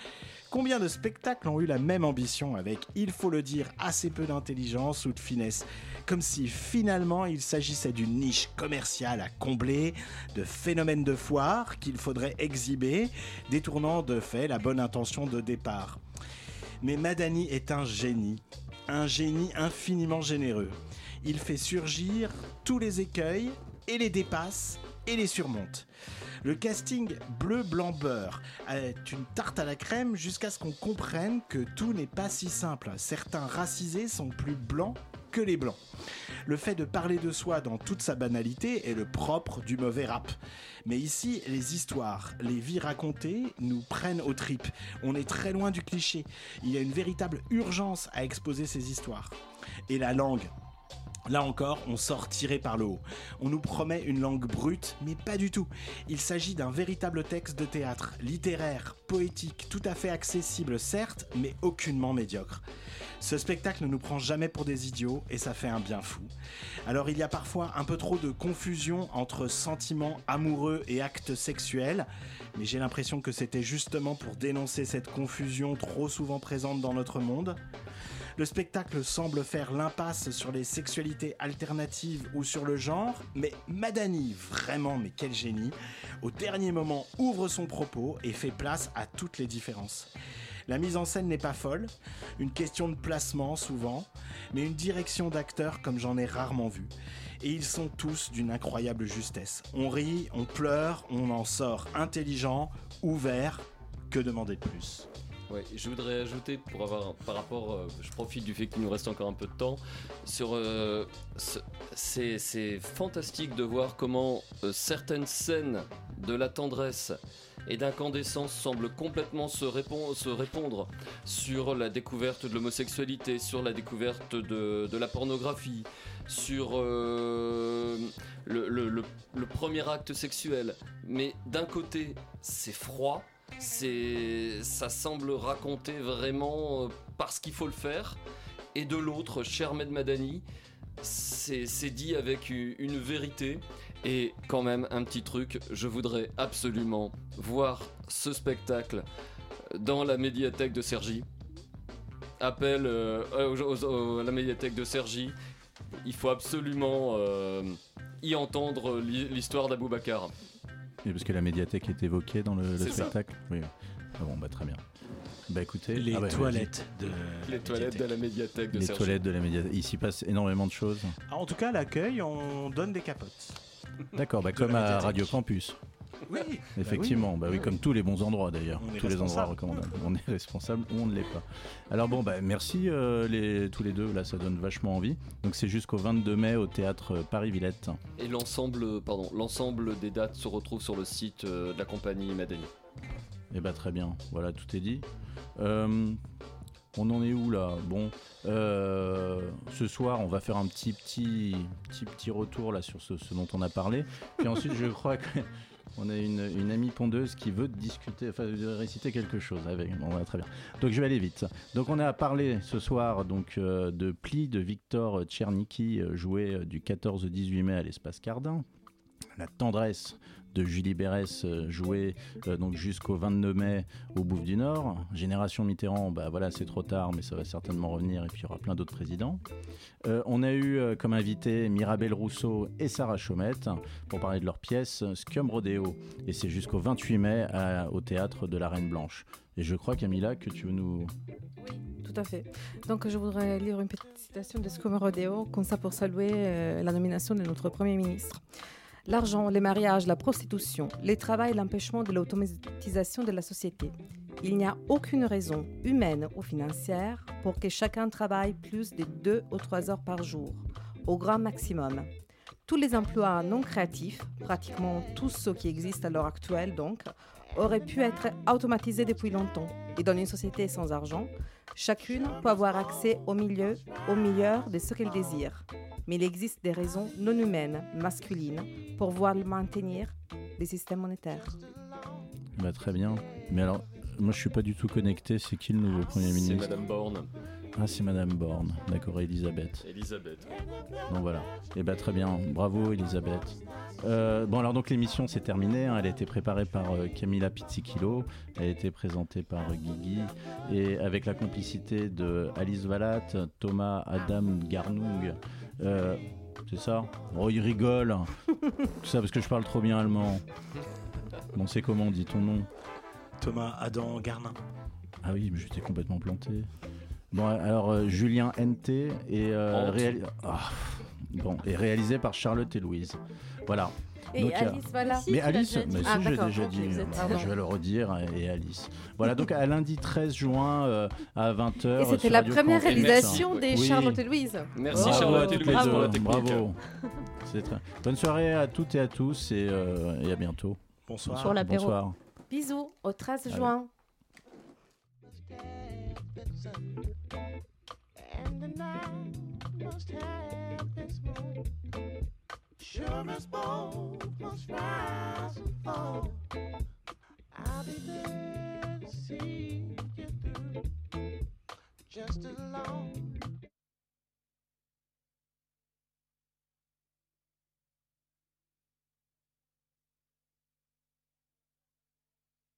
Combien de spectacles ont eu la même ambition avec, il faut le dire, assez peu d'intelligence ou de finesse? Comme si finalement il s'agissait d'une niche commerciale à combler, de phénomènes de foire qu'il faudrait exhiber, détournant de fait la bonne intention de départ. Mais Madani est un génie, un génie infiniment généreux. Il fait surgir tous les écueils et les dépasse et les surmonte. Le casting bleu-blanc-beurre est une tarte à la crème jusqu'à ce qu'on comprenne que tout n'est pas si simple. Certains racisés sont plus blancs que les blancs. Le fait de parler de soi dans toute sa banalité est le propre du mauvais rap. Mais ici, les histoires, les vies racontées nous prennent aux tripes. On est très loin du cliché. Il y a une véritable urgence à exposer ces histoires. Et la langue, Là encore, on sort tiré par le haut. On nous promet une langue brute, mais pas du tout. Il s'agit d'un véritable texte de théâtre, littéraire, poétique, tout à fait accessible certes, mais aucunement médiocre. Ce spectacle ne nous prend jamais pour des idiots et ça fait un bien fou. Alors il y a parfois un peu trop de confusion entre sentiments amoureux et actes sexuels, mais j'ai l'impression que c'était justement pour dénoncer cette confusion trop souvent présente dans notre monde. Le spectacle semble faire l'impasse sur les sexualités alternatives ou sur le genre, mais Madani, vraiment, mais quel génie, au dernier moment ouvre son propos et fait place à toutes les différences. La mise en scène n'est pas folle, une question de placement souvent, mais une direction d'acteurs comme j'en ai rarement vu. Et ils sont tous d'une incroyable justesse. On rit, on pleure, on en sort intelligent, ouvert. Que demander de plus? Je voudrais ajouter pour avoir par rapport, euh, je profite du fait qu'il nous reste encore un peu de temps, sur euh, ce- c'est fantastique de voir comment euh, certaines scènes de la tendresse et d'incandescence semblent complètement se, se répondre sur la découverte de l'homosexualité, sur la découverte de, la pornographie, sur le- le premier acte sexuel. Mais d'un côté, c'est froid, c'est, ça semble raconter vraiment euh, parce qu'il faut le faire. Et de l'autre, Shermed Madani, c'est, dit avec une vérité. Et quand même, un petit truc, je voudrais absolument voir ce spectacle dans la médiathèque de Sergi. Appel euh, à la médiathèque de Sergi. Il faut absolument euh, y entendre l'hi- l'histoire d'Aboubacar. Et parce que la médiathèque est évoquée dans le, le C'est ça. spectacle Oui. Ah bon, bah très bien. Bah écoutez, Les ah bah, toilettes de Les toilettes de la médiathèque de Les toilettes de la médiathèque. Il s'y passe énormément de choses. Ah, En tout cas, à l'accueil, on donne des capotes. D'accord, bah De comme à. Radio Campus. Oui, Effectivement, bah oui, comme tous les bons endroits d'ailleurs. Tous les endroits recommandables. On est responsable ou on ne l'est pas. Alors bon, bah merci euh, les, tous les deux, là ça donne vachement envie. Donc c'est jusqu'au 22 mai au théâtre Paris-Villette. Et l'ensemble, pardon, l'ensemble des dates se retrouve sur le site euh, de la compagnie Madani. Et bah très bien, voilà, tout est dit. Euh, on en est où là? Bon, euh, ce soir, on va faire un petit petit petit petit retour là sur ce, ce dont on a parlé. Puis ensuite, je crois que on a une, amie pondeuse qui veut discuter, enfin réciter quelque chose avec. Bon, très bien. Donc je vais aller vite. Donc on a parlé ce soir donc euh, de Pli de Victor Tcherniki, euh, joué euh, du 14 au 18 mai à l'Espace Cardin. La tendresse de Julie Berès, euh, jouée euh, donc jusqu'au 22 mai au Bouffe du Nord. Génération Mitterrand, bah voilà, c'est trop tard, mais ça va certainement revenir et puis il y aura plein d'autres présidents. Euh, on a eu comme invité Mirabel Rousseau et Sarah Chaumette pour parler de leur pièce Scum Rodeo. Et c'est jusqu'au 28 mai au théâtre de la Reine Blanche. Et je crois, Camilla, que tu veux nous. Tout à fait. Donc, je voudrais lire une petite citation de Scum Rodeo, comme ça pour saluer la nomination de notre Premier ministre. L'argent, les mariages, la prostitution, les travaux et l'empêchement de l'automatisation de la société. Il n'y a aucune raison, humaine ou financière, pour que chacun travaille plus de deux ou trois heures par jour. au grand maximum. Tous les emplois non créatifs, pratiquement tous ceux qui existent à l'heure actuelle donc, auraient pu être automatisés depuis longtemps. Et dans une société sans argent, chacune peut avoir accès au milieu, au meilleur de ce qu'elle désire. Mais il existe des raisons non humaines, masculines, pour voir maintenir des systèmes monétaires. Bah, très bien. Mais alors, moi je suis pas du tout connecté. C'est qui le nouveau Premier C'est ministre Madame Borne. Ah, c'est Madame Borne. D'accord, Elisabeth. Elisabeth. Donc voilà. Et bah très bien. Bravo, Elisabeth. Euh, bon alors donc l'émission c'est terminée, hein. elle a été préparée par euh, Camilla Pizzichillo, elle a été présentée par euh, Guigui et avec la complicité de Alice Valat, Thomas Adam Garnung, euh, c'est ça Oh il rigole, tout ça parce que je parle trop bien allemand. Bon c'est comment on dit ton nom Thomas Adam Garnin. Ah oui mais je t'ai complètement planté. Bon alors euh, Julien NT et, euh, Ah, bon, et réalisé par Charlotte et Louise. Voilà. Et Donc, euh, Alice, voilà. Si, mais Alice, mais si, Ah, j'ai déjà dit, êtes- pardon. je vais le redire, et, Alice. Voilà, donc à lundi 13 juin euh, à 20h. Et c'était la première réalisation des Charlotte et Louise. Merci Bravo Charlotte à et toutes Louise les pour la deux, technique. Bravo. Très- Bonne soirée à toutes et à tous et, euh, et à bientôt. Bonsoir. Sur l'apéro. Bonsoir. Bisous au 13 Allez. juin. And the night must have its moon. sure as both must rise and fall. I'll be there to see you through, just as long